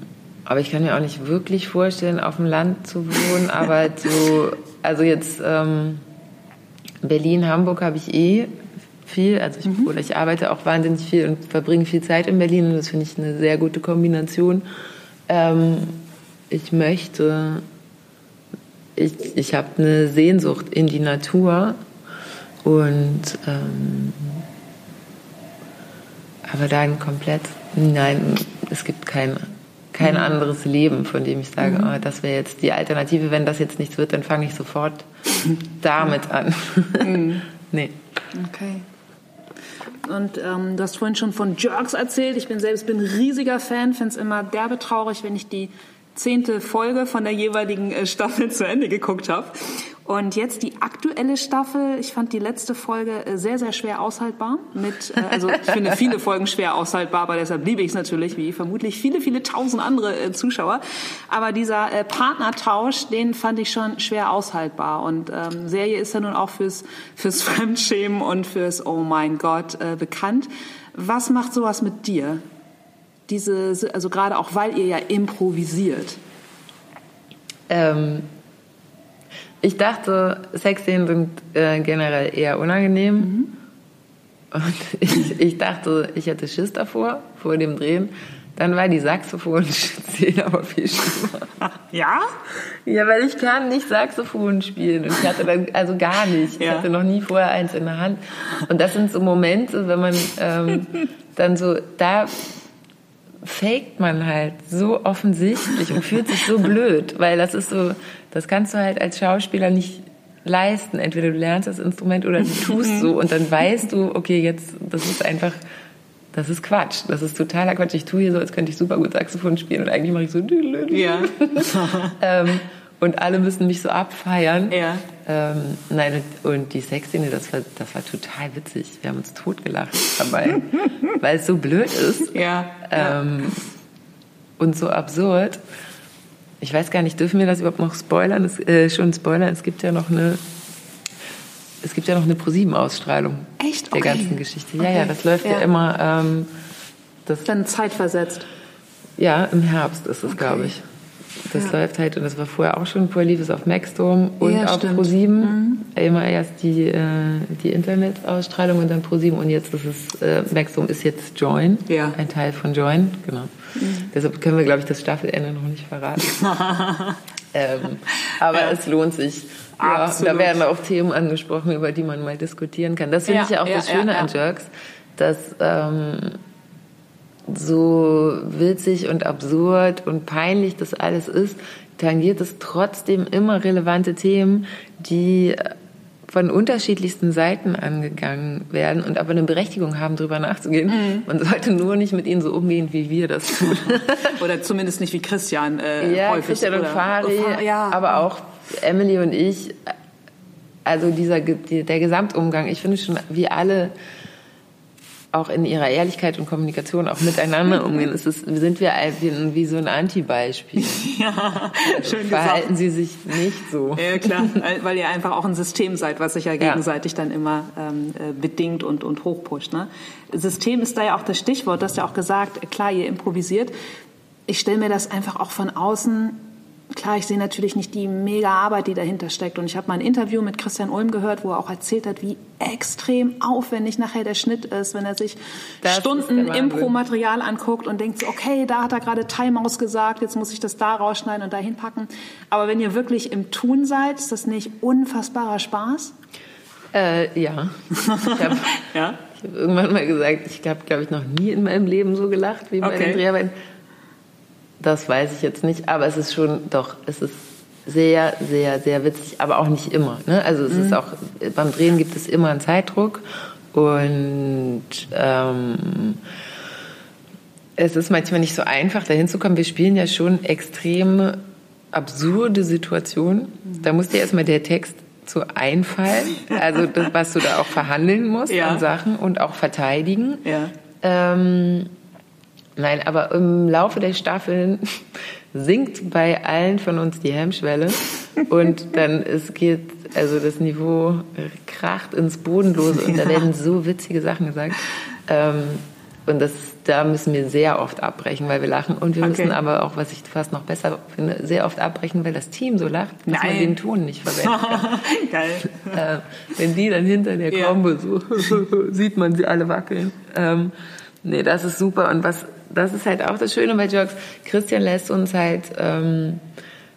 aber ich kann mir auch nicht wirklich vorstellen, auf dem Land zu wohnen, aber so, also jetzt ähm, Berlin, Hamburg habe ich eh viel. Also ich, mhm. oder ich arbeite auch wahnsinnig viel und verbringe viel Zeit in Berlin und das finde ich eine sehr gute Kombination. Ähm, ich möchte, ich, ich habe eine Sehnsucht in die Natur und ähm, aber dann komplett, nein, es gibt kein, kein mhm. anderes Leben, von dem ich sage, mhm. oh, das wäre jetzt die Alternative. Wenn das jetzt nichts wird, dann fange ich sofort damit an. Mhm. nee. Okay. Und ähm, du hast vorhin schon von Jerks erzählt. Ich bin selbst bin riesiger Fan, finde es immer derbe traurig, wenn ich die zehnte Folge von der jeweiligen äh, Staffel zu Ende geguckt habe. Und jetzt die aktuelle Staffel. Ich fand die letzte Folge äh, sehr, sehr schwer aushaltbar. Mit, äh, also ich finde viele Folgen schwer aushaltbar, aber deshalb liebe ich es natürlich, wie vermutlich viele, viele tausend andere Zuschauer. Aber dieser Partnertausch, den fand ich schon schwer aushaltbar. Und ähm, Serie ist ja nun auch fürs, fürs Fremdschämen und fürs Oh mein Gott äh, bekannt. Was macht sowas mit dir? diese, also gerade auch weil ihr ja improvisiert? Ähm, ich dachte, Sexszenen sind äh, generell eher unangenehm. Mhm. Und ich, ich dachte, ich hätte Schiss davor, vor dem Drehen. Dann war die Saxophon-Szene aber viel schlimmer. Ja? Ja, weil ich kann nicht Saxophon spielen. Und ich hatte dann, also gar nicht. Ich ja. hatte noch nie vorher eins in der Hand. Und das sind so Momente, wenn man ähm, dann so, da faked man halt so offensichtlich und fühlt sich so blöd, weil das ist so, das kannst du halt als Schauspieler nicht leisten. Entweder du lernst das Instrument oder du tust so und dann weißt du, okay, jetzt, das ist einfach, das ist Quatsch. Das ist totaler Quatsch. Ich tue hier so, als könnte ich super gut Saxophon spielen und eigentlich mache ich so. Ja. ähm, und alle müssen mich so abfeiern. Ja. Ähm, nein, und die Sexszene, das war, das war total witzig. Wir haben uns totgelacht dabei, weil es so blöd ist. Ja. Ähm, und so absurd. Ich weiß gar nicht, dürfen wir das überhaupt noch spoilern? Es, äh, schon spoilern. Es gibt ja noch eine, es gibt ja noch eine ProSieben-Ausstrahlung. Echt? Der okay. ganzen Geschichte. Ja, okay. ja, das läuft ja, ja immer. Ähm, das, Dann zeitversetzt. Ja, im Herbst ist es, okay. glaube ich. Das ja. läuft halt, und das war vorher auch schon, vorher lief es auf Maxdome und ja, auf Pro7. Mhm. Immer erst die, äh, die Internetausstrahlung und dann Pro7 und jetzt ist es, äh, Maxdome ist jetzt Join, ja. ein Teil von Join, genau. Mhm. Deshalb können wir, glaube ich, das Staffelende noch nicht verraten. ähm, aber ja. es lohnt sich. Ja, da werden auch Themen angesprochen, über die man mal diskutieren kann. Das finde ich ja auch das Schöne an Jerks, dass ähm, so witzig und absurd und peinlich das alles ist, tangiert es trotzdem immer relevante Themen, die von unterschiedlichsten Seiten angegangen werden und aber eine Berechtigung haben, darüber nachzugehen. Mhm. Man sollte nur nicht mit ihnen so umgehen, wie wir das tun. oder zumindest nicht wie Christian äh, ja, häufig. Christian und Fari, ja. aber auch Emily und ich. Also dieser der Gesamtumgang. Ich finde schon, wie alle auch in ihrer Ehrlichkeit und Kommunikation auch miteinander umgehen. Es ist, sind wir wie so ein Antibeispiel. Ja, schön Verhalten gesagt. Sie sich nicht so. Ja, klar, weil ihr einfach auch ein System seid, was sich ja gegenseitig ja. dann immer ähm, äh, bedingt und, und hochpusht. Ne? System ist da ja auch das Stichwort. Du hast ja auch gesagt, klar, ihr improvisiert. Ich stelle mir das einfach auch von außen klar, ich sehe natürlich nicht die mega Arbeit, die dahinter steckt. Und ich habe mal ein Interview mit Christian Ulm gehört, wo er auch erzählt hat, wie extrem aufwendig nachher der Schnitt ist, wenn er sich das Stunden Impro-Material anguckt und denkt so, okay, da hat er gerade Timeout gesagt, jetzt muss ich das da rausschneiden und da hinpacken. Aber wenn ihr wirklich im Tun seid, ist das nicht unfassbarer Spaß? Äh, ja. Ich habe ja? hab irgendwann mal gesagt, ich habe, glaube ich, noch nie in meinem Leben so gelacht wie bei okay. den Dreharbeiten. Das weiß ich jetzt nicht, aber es ist schon, doch, es ist sehr, sehr, sehr witzig, aber auch nicht immer. Ne? Also es mhm. ist auch, beim Drehen gibt es immer einen Zeitdruck und ähm, es ist manchmal nicht so einfach, da hinzukommen. Wir spielen ja schon extrem absurde Situationen. Da muss dir erstmal der Text zu einfallen, also das, was du da auch verhandeln musst ja. an Sachen und auch verteidigen. Ja. Ähm, Nein, aber im Laufe der Staffeln sinkt bei allen von uns die Hemmschwelle und dann es geht, also das Niveau kracht ins Bodenlose und da werden so witzige Sachen gesagt. Ähm, Und das, da müssen wir sehr oft abbrechen, weil wir lachen. Und wir Okay. müssen aber auch, was ich fast noch besser finde, sehr oft abbrechen, weil das Team so lacht, dass man Nein. den Ton nicht verwenden kann. Geil. äh, wenn die dann hinter der Ja. So, sieht man sie alle wackeln. Ähm, nee, das ist super. Und was, das ist halt auch das Schöne bei Jerks. Christian lässt uns halt ähm,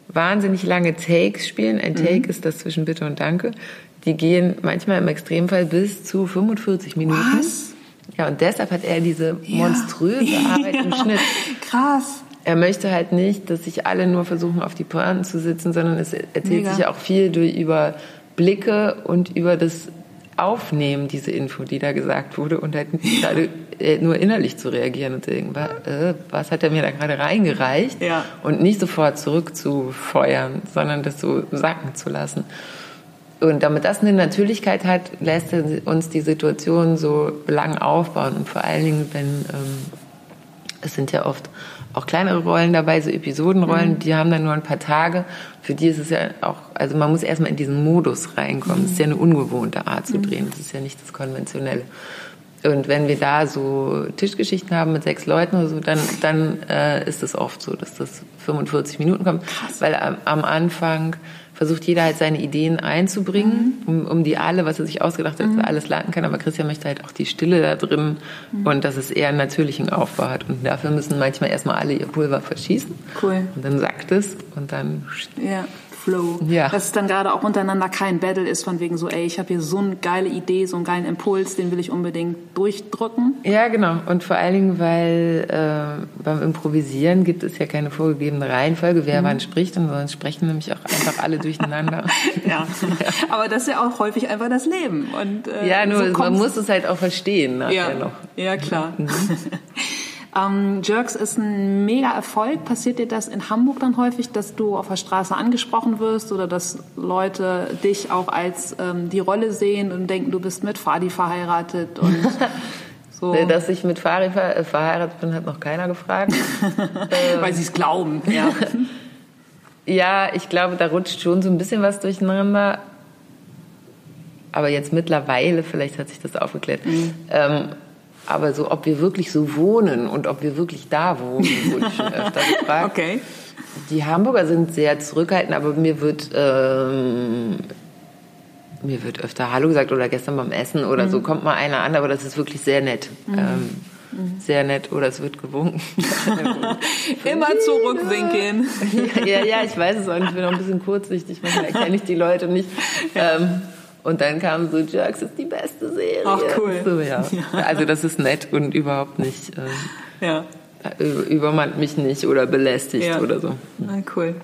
wahnsinnig lange Takes spielen. Ein Take ist das zwischen Bitte und Danke. Die gehen manchmal im Extremfall bis zu 45 Minuten. Was? Ja, und deshalb hat er diese monströse Arbeit im Schnitt. Krass. Er möchte halt nicht, dass sich alle nur versuchen, auf die Pointen zu sitzen, sondern es erzählt Mega. sich ja auch viel durch, über Blicke und über das Aufnehmen, diese Info, die da gesagt wurde, und halt gerade, nur innerlich zu reagieren und zu denken, äh, was hat er mir da gerade reingereicht? Ja. Und nicht sofort zurückzufeuern, sondern das so sacken zu lassen. Und damit das eine Natürlichkeit hat, lässt er uns die Situation so lang aufbauen. Und vor allen Dingen, wenn ähm, es sind ja oft auch kleinere Rollen dabei, so Episodenrollen, die haben dann nur ein paar Tage. Für die ist es ja auch, also man muss erstmal in diesen Modus reinkommen. Es ist ja eine ungewohnte Art zu drehen. Das ist ja nicht das Konventionelle. Und wenn wir da so Tischgeschichten haben mit sechs Leuten oder so, dann, dann äh, ist es oft so, dass das 45 Minuten kommt. Weil am, am Anfang versucht jeder halt seine Ideen einzubringen, um, um die alle, was er sich ausgedacht hat, er alles landen kann. Aber Christian möchte halt auch die Stille da drin und dass es eher einen natürlichen Aufbau hat. Und dafür müssen manchmal erstmal alle ihr Pulver verschießen. Cool. Und dann sackt es und dann Ja, Flow. Ja. Dass es dann gerade auch untereinander kein Battle ist von wegen so, ey, ich habe hier so eine geile Idee, so einen geilen Impuls, den will ich unbedingt durchdrücken. Ja, genau. Und vor allen Dingen, weil äh, beim Improvisieren gibt es ja keine vorgegebene Reihenfolge, wer wann spricht, und sonst sprechen nämlich auch einfach alle durcheinander. Ja. Aber das ist ja auch häufig einfach das Leben. Und, äh, ja, nur so man muss es halt auch verstehen ja, noch. ja, klar. ähm, Jerks ist ein mega Erfolg. Passiert dir das in Hamburg dann häufig, dass du auf der Straße angesprochen wirst oder dass Leute dich auch als ähm, die Rolle sehen und denken, du bist mit Fadi verheiratet und so, Dass ich mit Fari ver äh, verheiratet bin, hat noch keiner gefragt. weil sie es glauben. Ja. ja, ich glaube, da rutscht schon so ein bisschen was durcheinander. Aber jetzt mittlerweile, vielleicht hat sich das aufgeklärt. Ähm, aber so, ob wir wirklich so wohnen und ob wir wirklich da wohnen, wurde ich schon öfter gefragt. Okay. Die Hamburger sind sehr zurückhaltend, aber mir wird, ähm, mir wird öfter Hallo gesagt oder gestern beim Essen oder so kommt mal einer an, aber das ist wirklich sehr nett. Ähm, Sehr nett oder es wird gewunken. Immer zurückwinken. ja, ja, ja, ich weiß es auch nicht. Ich bin auch ein bisschen kurzsichtig. Manchmal erkenne ich die Leute nicht. Ähm, und dann kam so, Jerks ist die beste Serie. Ach, cool. So, ja. Also das ist nett und überhaupt nicht, ähm, Ja. über- übermannt mich nicht oder belästigt Ja. oder so. Na, cool.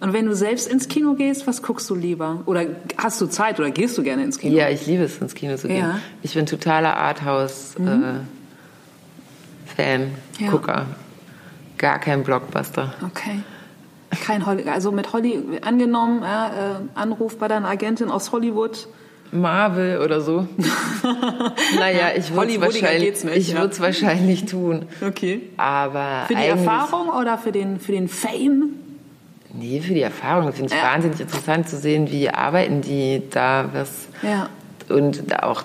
Und wenn du selbst ins Kino gehst, was guckst du lieber? Oder hast du Zeit oder gehst du gerne ins Kino? Ja, ich liebe es, ins Kino zu gehen. Ja. Mhm. Ich bin totaler Arthouse-Fan, Ja. Gucker. Gar kein Blockbuster. Okay. Kein Holly, also mit Holly, angenommen, ja, äh, Anruf bei deiner Agentin aus Hollywood. Marvel oder so. naja, ich würde es wahrscheinlich, geht's nicht, ich ja. wahrscheinlich tun. Okay. Aber Für die Erfahrung oder für den, für den Fame? Nee, für die Erfahrung. Ich finde es Ja. wahnsinnig interessant zu sehen, wie arbeiten die da, was Ja. und auch,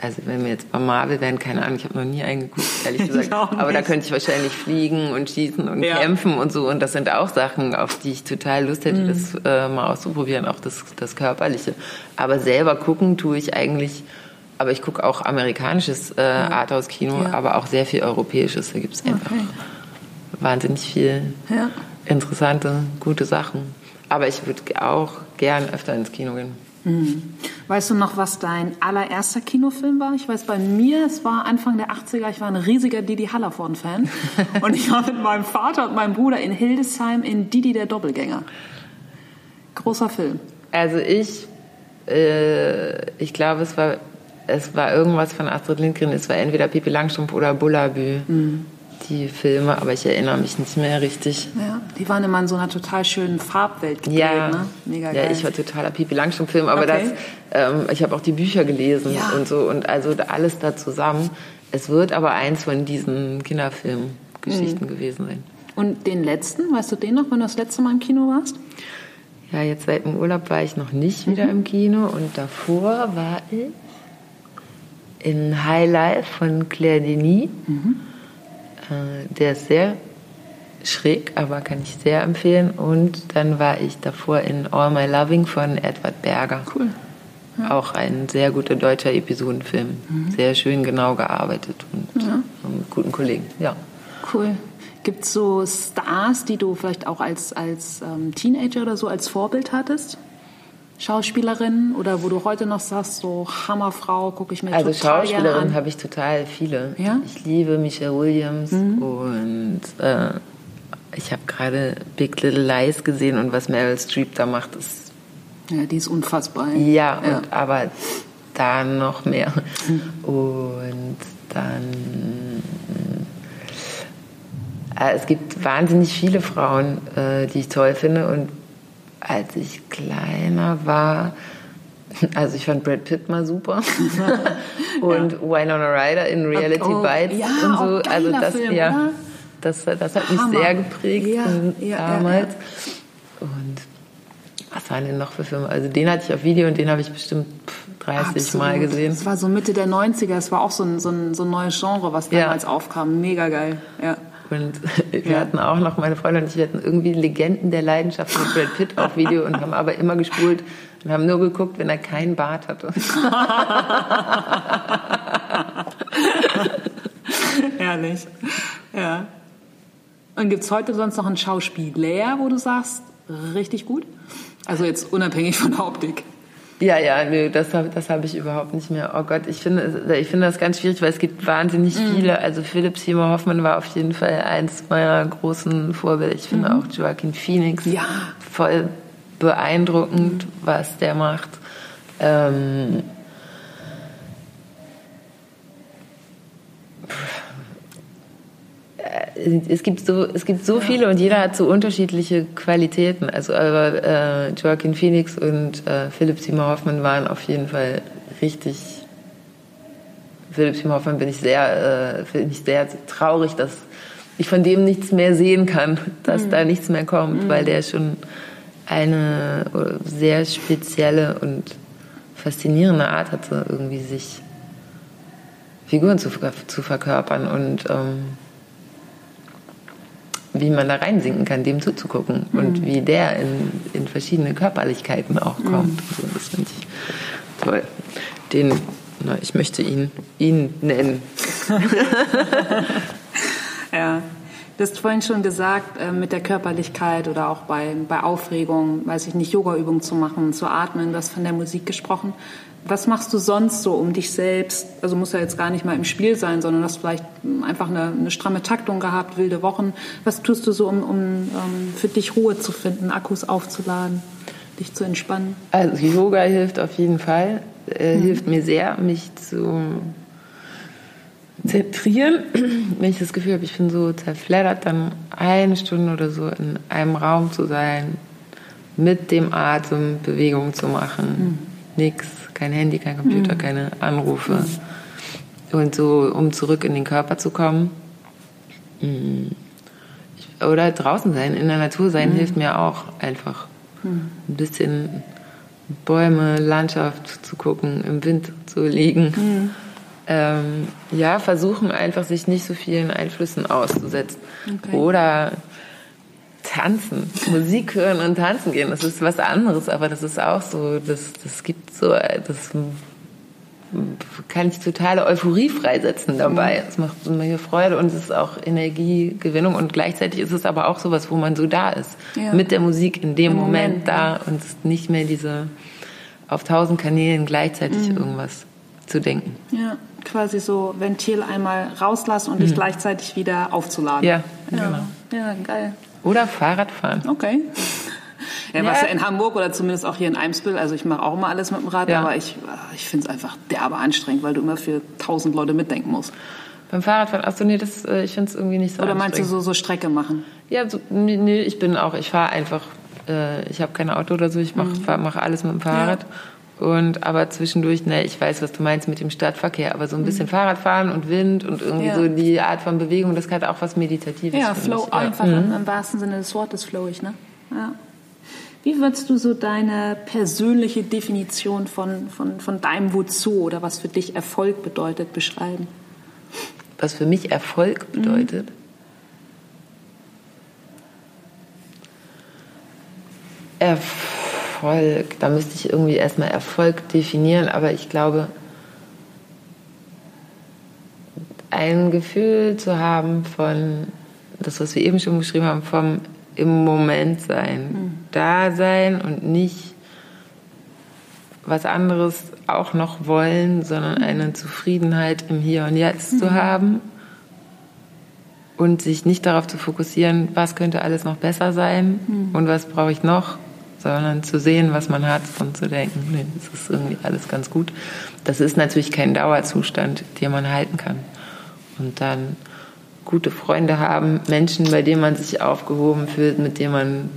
also wenn wir jetzt bei Marvel wären, keine Ahnung, ich habe noch nie eingeguckt, ehrlich gesagt. Aber da könnte ich wahrscheinlich fliegen und schießen und Ja. kämpfen und so. Und das sind auch Sachen, auf die ich total Lust hätte, Mhm. das äh, mal auszuprobieren, auch das, das Körperliche. Aber selber gucken tue ich eigentlich, aber ich gucke auch amerikanisches äh, Arthouse-Kino, Ja. aber auch sehr viel europäisches. Da gibt es einfach Okay. wahnsinnig viel Ja. interessante, gute Sachen. Aber ich würde auch gern öfter ins Kino gehen. Weißt du noch, was dein allererster Kinofilm war? Ich weiß, bei mir, es war Anfang der 80er, ich war ein riesiger Didi Hallervorden-Fan. und ich war mit meinem Vater und meinem Bruder in Hildesheim in Didi der Doppelgänger. Großer Film. Also ich, äh, ich glaube, es war, es war irgendwas von Astrid Lindgren. Es war entweder Pippi Langstrumpf oder Bullabü, die Filme, aber ich erinnere mich nicht mehr richtig. Ja, die waren immer in so einer total schönen Farbwelt geprägt, Ja, ne? Mega ja, geil. ich war totaler Pipi Langstrumpf-Film, aber Okay. das, ähm, ich habe auch die Bücher gelesen Ja. und so und also alles da zusammen. Es wird aber eins von diesen Kinderfilmgeschichten Mhm. gewesen sein. und den letzten, weißt du den noch, wenn du das letzte Mal im Kino warst? Ja, jetzt seit dem Urlaub war ich noch nicht wieder Mhm. im Kino und davor war ich. in High Life von Claire Denis. Mhm. Äh, der ist sehr schräg, aber kann ich sehr empfehlen. Und dann war ich davor in All My Loving von Edward Berger. Cool. Ja. Auch ein sehr guter deutscher Episodenfilm. Mhm. Sehr schön genau gearbeitet und ja. mit guten Kollegen. Ja. Cool. Gibt es so Stars, die du vielleicht auch als, als ähm, Teenager oder so als Vorbild hattest? Schauspielerin oder wo du heute noch sagst, so Hammerfrau, gucke ich mir also total gerne an. Also Schauspielerin habe ich total viele. Ja? Ich liebe Michelle Williams mhm. und äh, ich habe gerade Big Little Lies gesehen und was Meryl Streep da macht, ist ja, die ist unfassbar. Ja, ja. Und, aber da noch mehr. Mhm. Und dann äh, es gibt wahnsinnig viele Frauen, äh, die ich toll finde und als ich kleiner war, also ich fand Brad Pitt mal super und ja. Winona Ryder in Reality oh, Bites ja, und so. Also das, Film, ja, das, das hat mich Hammer. sehr geprägt ja, damals. Und was waren denn noch für Filme? Also den hatte ich auf Video und den habe ich bestimmt 30 Absolut. Mal gesehen. Es war so Mitte der 90er, es war auch so ein, so ein, so ein neues Genre, was damals aufkam. Mega geil. Ja. Und wir hatten auch noch, meine Freundin und ich, wir hatten irgendwie Legenden der Leidenschaft mit Brad Pitt auf Video und haben aber immer gespult und haben nur geguckt, wenn er keinen Bart hatte. Herrlich. Ja. Und gibt es heute sonst noch ein Schauspieler, wo du sagst, richtig gut? Also jetzt unabhängig von der Optik. Ja, ja, nö, das habe das hab ich überhaupt nicht mehr. Oh Gott, ich finde, ich finde das ganz schwierig, weil es gibt wahnsinnig mhm. viele. Also Philipp Seymour Hoffmann war auf jeden Fall eins meiner großen Vorbilder. Ich finde mhm. auch Joaquin Phoenix ja. voll beeindruckend, mhm. was der macht. Ähm, es gibt so, es gibt so viele und jeder hat so unterschiedliche Qualitäten. Also aber äh, Joaquin Phoenix und äh, Philipp Seymour Hoffmann waren auf jeden Fall richtig. Philipp Seymour Hoffmann bin ich sehr, äh, bin ich sehr traurig, dass ich von dem nichts mehr sehen kann, dass mhm. da nichts mehr kommt, mhm. weil der schon eine sehr spezielle und faszinierende Art hatte, irgendwie sich Figuren zu, zu verkörpern und ähm, wie man da reinsinken kann, dem zuzugucken mhm. und wie der in, in verschiedene Körperlichkeiten auch kommt. Mhm. Also das finde ich toll. Den, na, ich möchte ihn, ihn nennen. ja. Du hast vorhin schon gesagt, äh, mit der Körperlichkeit oder auch bei, bei Aufregung, weiß ich nicht, Yogaübungen zu machen, zu atmen, du hast von der Musik gesprochen. Was machst du sonst so, um dich selbst, also muss ja jetzt gar nicht mal im Spiel sein, sondern hast vielleicht einfach eine, eine stramme Taktung gehabt, wilde Wochen. Was tust du so, um, um, um für dich Ruhe zu finden, Akkus aufzuladen, dich zu entspannen? Also Yoga hilft auf jeden Fall, äh, mhm. hilft mir sehr, mich zu zentrieren. Wenn ich das Gefühl habe, ich bin so zerfleddert, dann eine Stunde oder so in einem Raum zu sein, mit dem Atem Bewegungen zu machen. Mhm. Nix kein Handy, kein Computer, mhm. keine Anrufe. Und so, um zurück in den Körper zu kommen. Mhm. Oder draußen sein, in der Natur sein, mhm. hilft mir auch einfach. Mhm. Ein bisschen Bäume, Landschaft zu gucken, im Wind zu liegen. Mhm. Ähm, ja, versuchen einfach, sich nicht so vielen Einflüssen auszusetzen. Okay. Oder tanzen, Musik hören und tanzen gehen. Das ist was anderes, aber das ist auch so, das, das gibt so, das kann ich totale Euphorie freisetzen dabei. Mhm. Es macht mir Freude und es ist auch Energiegewinnung und gleichzeitig ist es aber auch sowas, wo man so da ist. Ja. Mit der Musik in dem Moment, Moment, da und nicht mehr diese auf tausend Kanälen gleichzeitig mhm. irgendwas zu denken. Ja, quasi so Ventil einmal rauslassen und mhm. dich gleichzeitig wieder aufzuladen. Ja, ja. genau. Ja, geil. Oder Fahrradfahren. Okay. Ja, was ja in Hamburg oder zumindest auch hier in Eimsbüttel, also ich mache auch immer alles mit dem Rad, ja. aber ich, ich finde es einfach derbe anstrengend, weil du immer für tausend Leute mitdenken musst. Beim Fahrradfahren, achso, nee, das, äh, ich finde es irgendwie nicht so Oder meinst du so, so Strecke machen? Ja, so, nee, ich bin auch, ich fahre einfach, äh, ich habe kein Auto oder so, ich mache mhm. mach alles mit dem Fahrrad. Ja. Und aber zwischendurch, ne, ich weiß, was du meinst mit dem Stadtverkehr, aber so ein bisschen mhm. Fahrradfahren und Wind und irgendwie ja. so die Art von Bewegung, das hat auch was Meditatives. Ja, Flow ich. einfach ja. im, im, wahrsten Sinne des Wortes flowig, ne? Ja. Wie würdest du so deine persönliche Definition von, von, von deinem Wozu oder was für dich Erfolg bedeutet beschreiben? Was für mich Erfolg bedeutet? Mhm. Erfolg, da müsste ich irgendwie erstmal Erfolg definieren, aber ich glaube, ein Gefühl zu haben von, das, was wir eben schon beschrieben haben, vom im Moment sein, mhm. da sein und nicht was anderes auch noch wollen, sondern eine Zufriedenheit im Hier und Jetzt mhm. zu haben und sich nicht darauf zu fokussieren, was könnte alles noch besser sein mhm. und was brauche ich noch, sondern zu sehen, was man hat und zu denken, nee, das ist irgendwie alles ganz gut. Das ist natürlich kein Dauerzustand, den man halten kann. Und dann gute Freunde haben, Menschen, bei denen man sich aufgehoben fühlt, mit denen man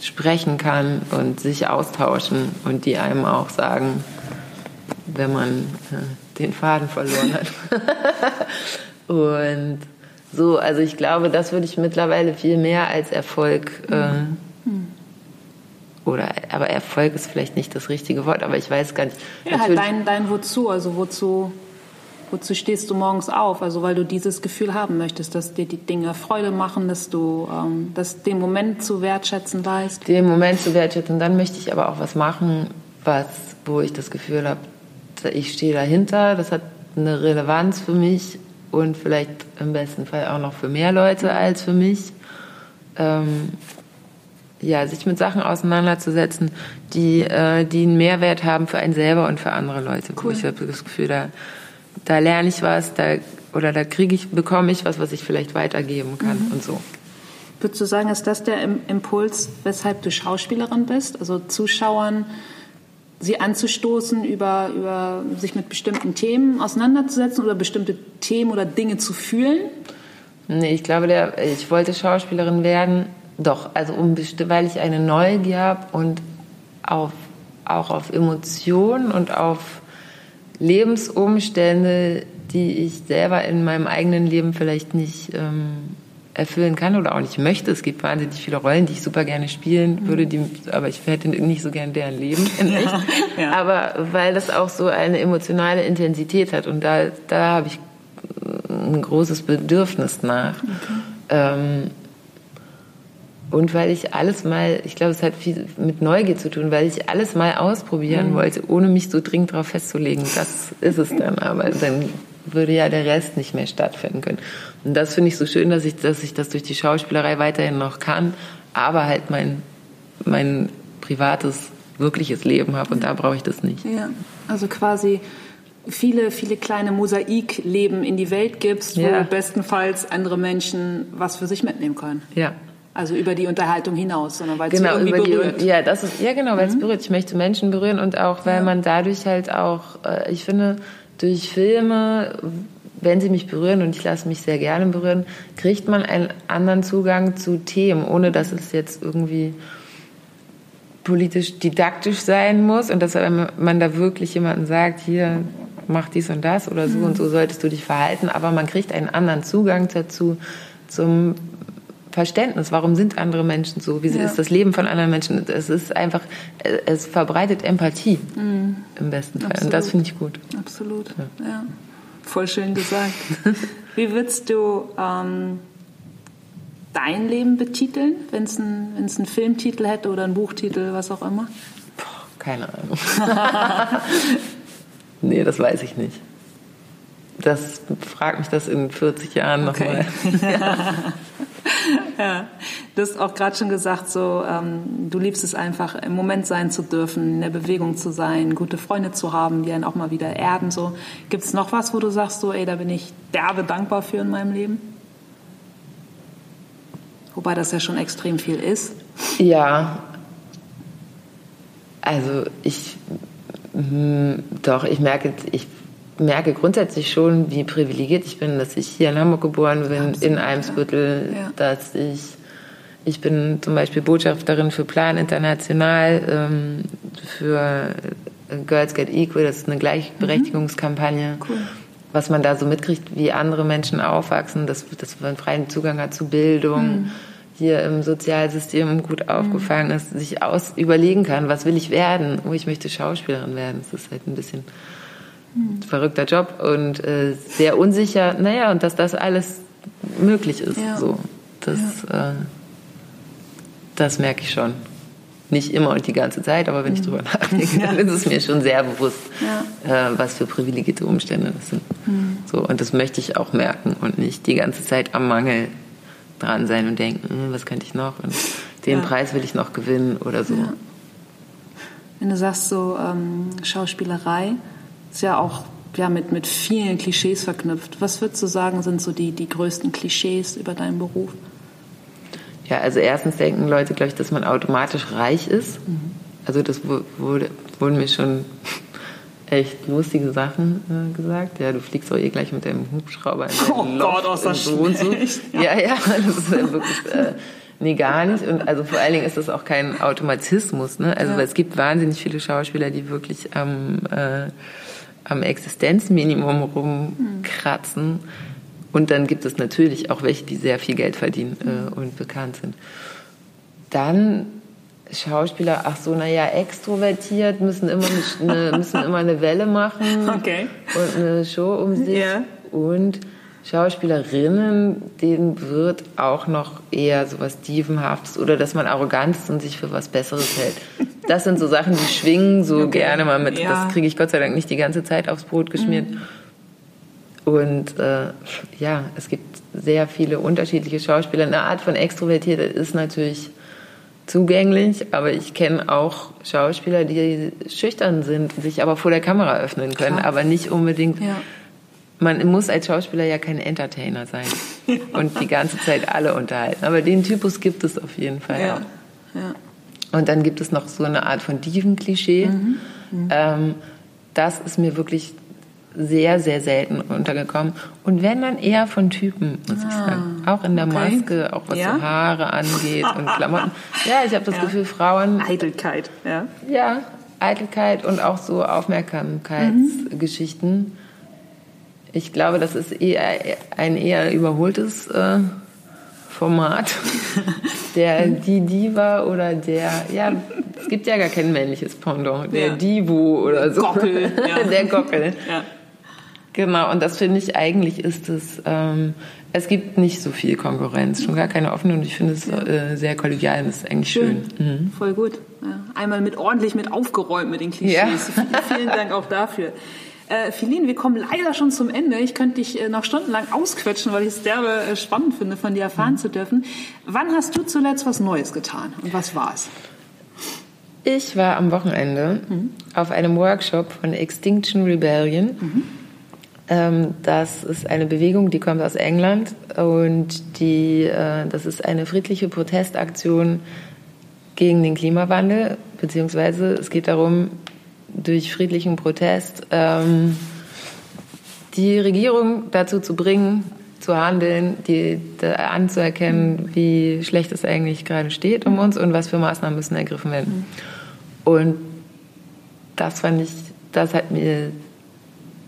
sprechen kann und sich austauschen und die einem auch sagen, wenn man äh, den Faden verloren hat. und so, also ich glaube, das würde ich mittlerweile viel mehr als Erfolg äh, oder aber Erfolg ist vielleicht nicht das richtige Wort, aber ich weiß gar nicht. Ja, halt dein, dein Wozu, also wozu Wozu stehst du morgens auf? Also weil du dieses Gefühl haben möchtest, dass dir die Dinge Freude machen, dass du ähm, dass den Moment zu wertschätzen weißt. Den Moment zu wertschätzen. Dann möchte ich aber auch was machen, was, wo ich das Gefühl habe, ich stehe dahinter, das hat eine Relevanz für mich und vielleicht im besten Fall auch noch für mehr Leute als für mich. Ähm, ja, sich mit Sachen auseinanderzusetzen, die, äh, die einen Mehrwert haben für einen selber und für andere Leute. Cool. Ich habe das Gefühl, da da lerne ich was, da oder da kriege ich, bekomme ich was, was ich vielleicht weitergeben kann mhm. und so. Würdest du sagen, ist das der Impuls, weshalb du Schauspielerin bist? Also Zuschauern sie anzustoßen, über, über sich mit bestimmten Themen auseinanderzusetzen oder bestimmte Themen oder Dinge zu fühlen? Nee, ich glaube, der, ich wollte Schauspielerin werden, doch, also um, weil ich eine Neugier habe und auf, auch auf Emotionen und auf Lebensumstände, die ich selber in meinem eigenen Leben vielleicht nicht ähm, erfüllen kann oder auch nicht möchte. Es gibt wahnsinnig viele Rollen, die ich super gerne spielen würde, die, aber ich hätte nicht so gern deren Leben. Ja, ja. Aber weil das auch so eine emotionale Intensität hat und da, da habe ich ein großes Bedürfnis nach. Okay. Ähm, und weil ich alles mal, ich glaube, es hat viel mit Neugier zu tun, weil ich alles mal ausprobieren mhm. wollte, ohne mich so dringend darauf festzulegen. Das ist es dann. Aber dann würde ja der Rest nicht mehr stattfinden können. Und das finde ich so schön, dass ich, dass ich das durch die Schauspielerei weiterhin noch kann, aber halt mein, mein privates, wirkliches Leben habe und da brauche ich das nicht. Ja, also quasi viele, viele kleine Mosaikleben in die Welt gibst, wo ja. bestenfalls andere Menschen was für sich mitnehmen können. Ja, also über die Unterhaltung hinaus, sondern weil genau, es irgendwie berührt. Die, ja, das ist, ja genau, weil mhm. es berührt. Ich möchte Menschen berühren und auch, weil ja. man dadurch halt auch, äh, ich finde, durch Filme, wenn sie mich berühren und ich lasse mich sehr gerne berühren, kriegt man einen anderen Zugang zu Themen, ohne dass es jetzt irgendwie politisch didaktisch sein muss und dass man da wirklich jemanden sagt, hier mach dies und das oder so mhm. und so solltest du dich verhalten, aber man kriegt einen anderen Zugang dazu zum Verständnis, warum sind andere Menschen so, wie ja. ist das Leben von anderen Menschen. Es ist einfach, es verbreitet Empathie mhm. im besten Fall. Absolut. Und das finde ich gut. Absolut, ja. ja. Voll schön gesagt. wie würdest du ähm, dein Leben betiteln, wenn es ein, einen Filmtitel hätte oder einen Buchtitel, was auch immer? Puh, keine Ahnung. nee, das weiß ich nicht. Das fragt mich das in 40 Jahren okay. nochmal. ja, du hast auch gerade schon gesagt, so ähm, du liebst es einfach, im Moment sein zu dürfen, in der Bewegung zu sein, gute Freunde zu haben, die einen auch mal wieder erden. So, gibt es noch was, wo du sagst, so, ey, da bin ich derbe dankbar für in meinem Leben? Wobei das ja schon extrem viel ist. Ja, also ich hm, doch, ich merke, ich merke grundsätzlich schon, wie privilegiert ich bin, dass ich hier in Hamburg geboren bin, Absolut, in Eimsbüttel, ja. dass ich, ich bin zum Beispiel Botschafterin für Plan International, ähm, für Girls Get Equal, das ist eine Gleichberechtigungskampagne. Mhm. Cool. Was man da so mitkriegt, wie andere Menschen aufwachsen, dass, dass man freien Zugang hat zu Bildung. Mhm. hier im Sozialsystem gut aufgefangen ist, sich aus überlegen kann, was will ich werden? Oh, ich möchte Schauspielerin werden. Das ist halt ein bisschen ein verrückter Job und äh, sehr unsicher. Naja, und dass das alles möglich ist. Ja. So, das, ja. äh, das merke ich schon. Nicht immer und die ganze Zeit, aber wenn ich mhm. drüber nachdenke, dann ist es mir schon sehr bewusst, äh, was für privilegierte Umstände das sind. Mhm. So, und das möchte ich auch merken und nicht die ganze Zeit am Mangel dran sein und denken, hm, was könnte ich noch und den ja. Preis will ich noch gewinnen oder so. Ja. Wenn du sagst so ähm, Schauspielerei, ist ja auch ja, mit, mit vielen Klischees verknüpft. Was würdest du sagen, sind so die, die größten Klischees über deinen Beruf? Ja, also erstens denken Leute, glaube ich, dass man automatisch reich ist. Mhm. Also das wurde, wurden mir schon echt lustige Sachen äh, gesagt. Ja, du fliegst doch eh gleich mit dem Hubschrauber in Oh Loft Gott, aus das schlecht. Ja. ja, ja, das ist ja wirklich... Äh, Nee, gar nicht. Und also vor allen Dingen ist das auch kein Automatismus. Ne? Also ja. es gibt wahnsinnig viele Schauspieler, die wirklich am, äh, am Existenzminimum rumkratzen. Und dann gibt es natürlich auch welche, die sehr viel Geld verdienen äh, und bekannt sind. Dann Schauspieler, ach so, naja, extrovertiert, müssen immer eine, müssen immer eine Welle machen okay. und eine Show um sich. Yeah. Und Schauspielerinnen, denen wird auch noch eher so was Dievenhaftes oder dass man arrogant ist und sich für was Besseres hält. Das sind so Sachen, die schwingen so okay. gerne mal mit. Ja. Das kriege ich Gott sei Dank nicht die ganze Zeit aufs Brot geschmiert. Mhm. Und äh, ja, es gibt sehr viele unterschiedliche Schauspieler. Eine Art von Extrovertiert ist natürlich zugänglich, aber ich kenne auch Schauspieler, die schüchtern sind, sich aber vor der Kamera öffnen können, Klar. aber nicht unbedingt. Ja. Man muss als Schauspieler ja kein Entertainer sein und die ganze Zeit alle unterhalten. Aber den Typus gibt es auf jeden Fall ja. auch. Ja. Und dann gibt es noch so eine Art von Dieven-Klischee. Mhm. Mhm. Ähm, das ist mir wirklich sehr, sehr selten untergekommen. Und wenn dann eher von Typen, muss ah, ich sagen. Auch in der okay. Maske, auch was ja? so Haare angeht und Klamotten. Ja, ich habe das ja. Gefühl, Frauen. Eitelkeit, ja. Ja, Eitelkeit und auch so Aufmerksamkeitsgeschichten. Mhm. Ich glaube, das ist eher ein eher überholtes äh, Format. Der die Diva oder der, ja, es gibt ja gar kein männliches Pendant, der ja. Divo oder so. Gockel, ja. Der Gockel. Ja. Genau, und das finde ich eigentlich ist es, ähm, es gibt nicht so viel Konkurrenz, schon gar keine offene und ich finde es äh, sehr kollegial und ist eigentlich schön. schön. Mhm. Voll gut. Ja. Einmal mit ordentlich mit aufgeräumt mit den Klischees. Ja. Vielen Dank auch dafür. Äh, Philin, wir kommen leider schon zum Ende. Ich könnte dich äh, noch stundenlang ausquetschen, weil ich es derbe äh, spannend finde, von dir erfahren mhm. zu dürfen. Wann hast du zuletzt was Neues getan und was war es? Ich war am Wochenende mhm. auf einem Workshop von Extinction Rebellion. Mhm. Ähm, das ist eine Bewegung, die kommt aus England und die, äh, das ist eine friedliche Protestaktion gegen den Klimawandel, beziehungsweise es geht darum, durch friedlichen Protest ähm, die Regierung dazu zu bringen, zu handeln, die, anzuerkennen, wie schlecht es eigentlich gerade steht um uns und was für Maßnahmen müssen ergriffen werden. Und das fand ich, das hat mir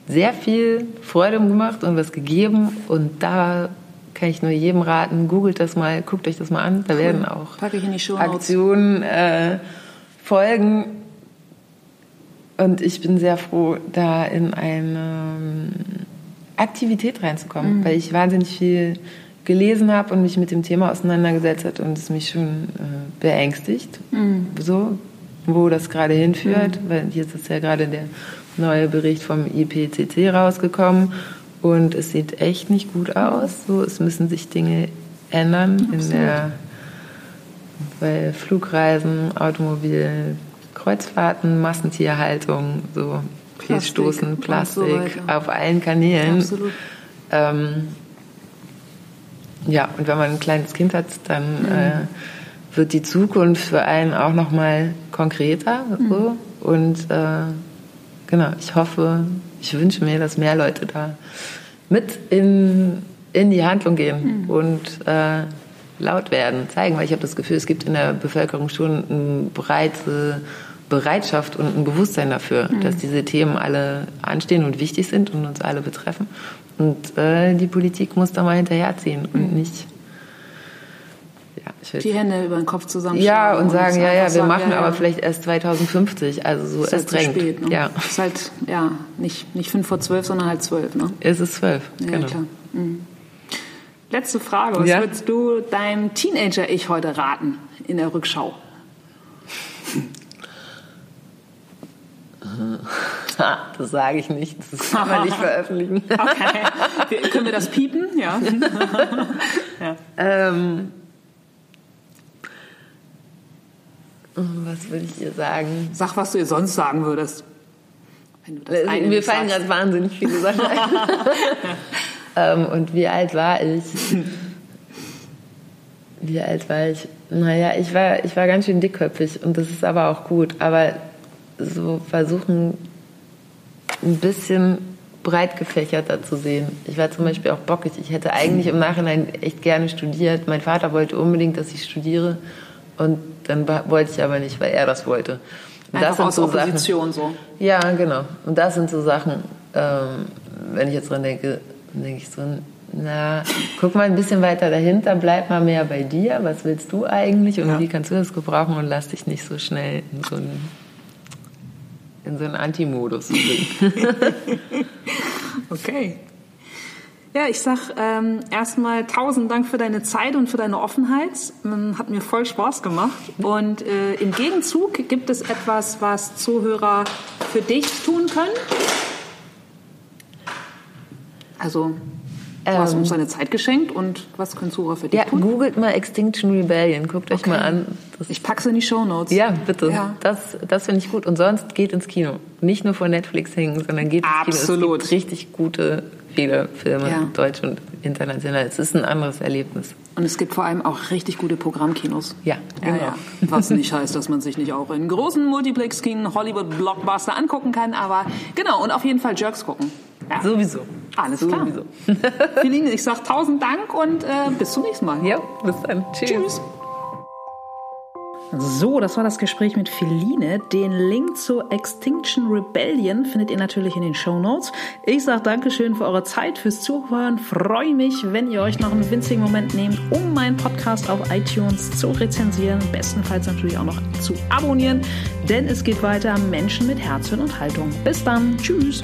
sehr viel Freude gemacht und was gegeben. Und da kann ich nur jedem raten, googelt das mal, guckt euch das mal an. Da cool. werden auch Aktionen äh, folgen. Und ich bin sehr froh, da in eine ähm, Aktivität reinzukommen, mhm. weil ich wahnsinnig viel gelesen habe und mich mit dem Thema auseinandergesetzt hat und es mich schon äh, beängstigt, mhm. so, wo das gerade hinführt, mhm. weil jetzt ist ja gerade der neue Bericht vom IPCC rausgekommen und es sieht echt nicht gut aus. So, es müssen sich Dinge ändern Absolut. in der bei Flugreisen, Automobil, Kreuzfahrten, Massentierhaltung, so Plastik, stoßen Plastik so auf allen Kanälen. Absolut. Ähm, ja, und wenn man ein kleines Kind hat, dann mhm. äh, wird die Zukunft für einen auch noch mal konkreter. Mhm. Und äh, genau, ich hoffe, ich wünsche mir, dass mehr Leute da mit in, in die Handlung gehen mhm. und äh, laut werden, zeigen, weil ich habe das Gefühl, es gibt in der Bevölkerung schon eine breite Bereitschaft und ein Bewusstsein dafür, mhm. dass diese Themen alle anstehen und wichtig sind und uns alle betreffen. Und äh, die Politik muss da mal hinterherziehen und mhm. nicht ja, Die Hände über den Kopf zusammen. ja, und sagen, ja, ja, wir sagen, machen ja, aber ja. vielleicht erst 2050, also so Ist halt es zu drängt. spät, ne? Ja, Ist halt, ja, nicht, nicht fünf vor zwölf, sondern halt zwölf, ne? es ist zwölf, Ja, genau. klar. Mhm. Letzte Frage. Was würdest du deinem Teenager-Ich heute raten in der Rückschau? Das sage ich nicht, das kann man nicht veröffentlichen. Okay. Wir, können wir das piepen? Ja. ja. Ähm, was will ich ihr sagen? Sag, was du ihr sonst sagen würdest. Wenn du das Äh, Mir nicht fallen sagst. gerade wahnsinnig viele Sachen ein. ähm, und wie alt war ich? Wie alt war ich? Naja, ich war, ich war ganz schön dickköpfig und das ist aber auch gut. Aber so versuchen, ein bisschen breit gefächerter zu sehen. Ich war zum Beispiel auch bockig. Ich hätte eigentlich im Nachhinein echt gerne studiert. Mein Vater wollte unbedingt, dass ich studiere. Und dann wollte ich aber nicht, weil er das wollte. Und Einfach aus Sachen, Opposition so. ja, genau. Und das sind so Sachen, ähm, wenn ich jetzt dran denke, dann denke ich so, na, guck mal ein bisschen weiter dahinter, bleib mal mehr bei dir. Was willst du eigentlich und Ja. wie kannst du das gebrauchen und lass dich nicht so schnell in so einen, in so einen Anti-Modus bringen. Okay. Ja, ich sag ähm, erstmal tausend Dank für deine Zeit und für deine Offenheit. Ähm, Hat mir voll Spaß gemacht. Und äh, im Gegenzug gibt es etwas, was Zuhörer für dich tun können. Also, du hast Ähm. uns deine Zeit geschenkt und was können Zuhörer für dich ja, tun? googelt mal Extinction Rebellion, guckt euch Okay. mal an. Das Ich pack's in die Shownotes. ja, bitte. Ja. Das, das finde ich gut. Und sonst geht ins Kino. Nicht nur vor Netflix hängen, sondern geht ins Absolut. Kino. Es gibt richtig gute, viele Filme, Ja. deutsch und international. Es ist ein anderes Erlebnis. Und es gibt vor allem auch richtig gute Programmkinos. Ja, Ja, genau. ja. Was nicht heißt, dass man sich nicht auch in großen Multiplex-Kinen Hollywood-Blockbuster angucken kann, aber genau, und auf jeden Fall Jerks gucken. Ja. Sowieso. Alles klar. Sowieso. Feline, ich sag tausend Dank und äh, bis zum nächsten Mal. Ja, bis dann. Tschüss. Tschüss. So, das war das Gespräch mit Feline. Den Link zur Extinction Rebellion findet ihr natürlich in den Show Notes. Ich sage Dankeschön für eure Zeit, fürs Zuhören. Freue mich, wenn ihr euch noch einen winzigen Moment nehmt, um meinen Podcast auf iTunes zu rezensieren. Bestenfalls natürlich auch noch zu abonnieren, denn es geht weiter Menschen mit Herz, Hirn und Haltung. Bis dann. Tschüss.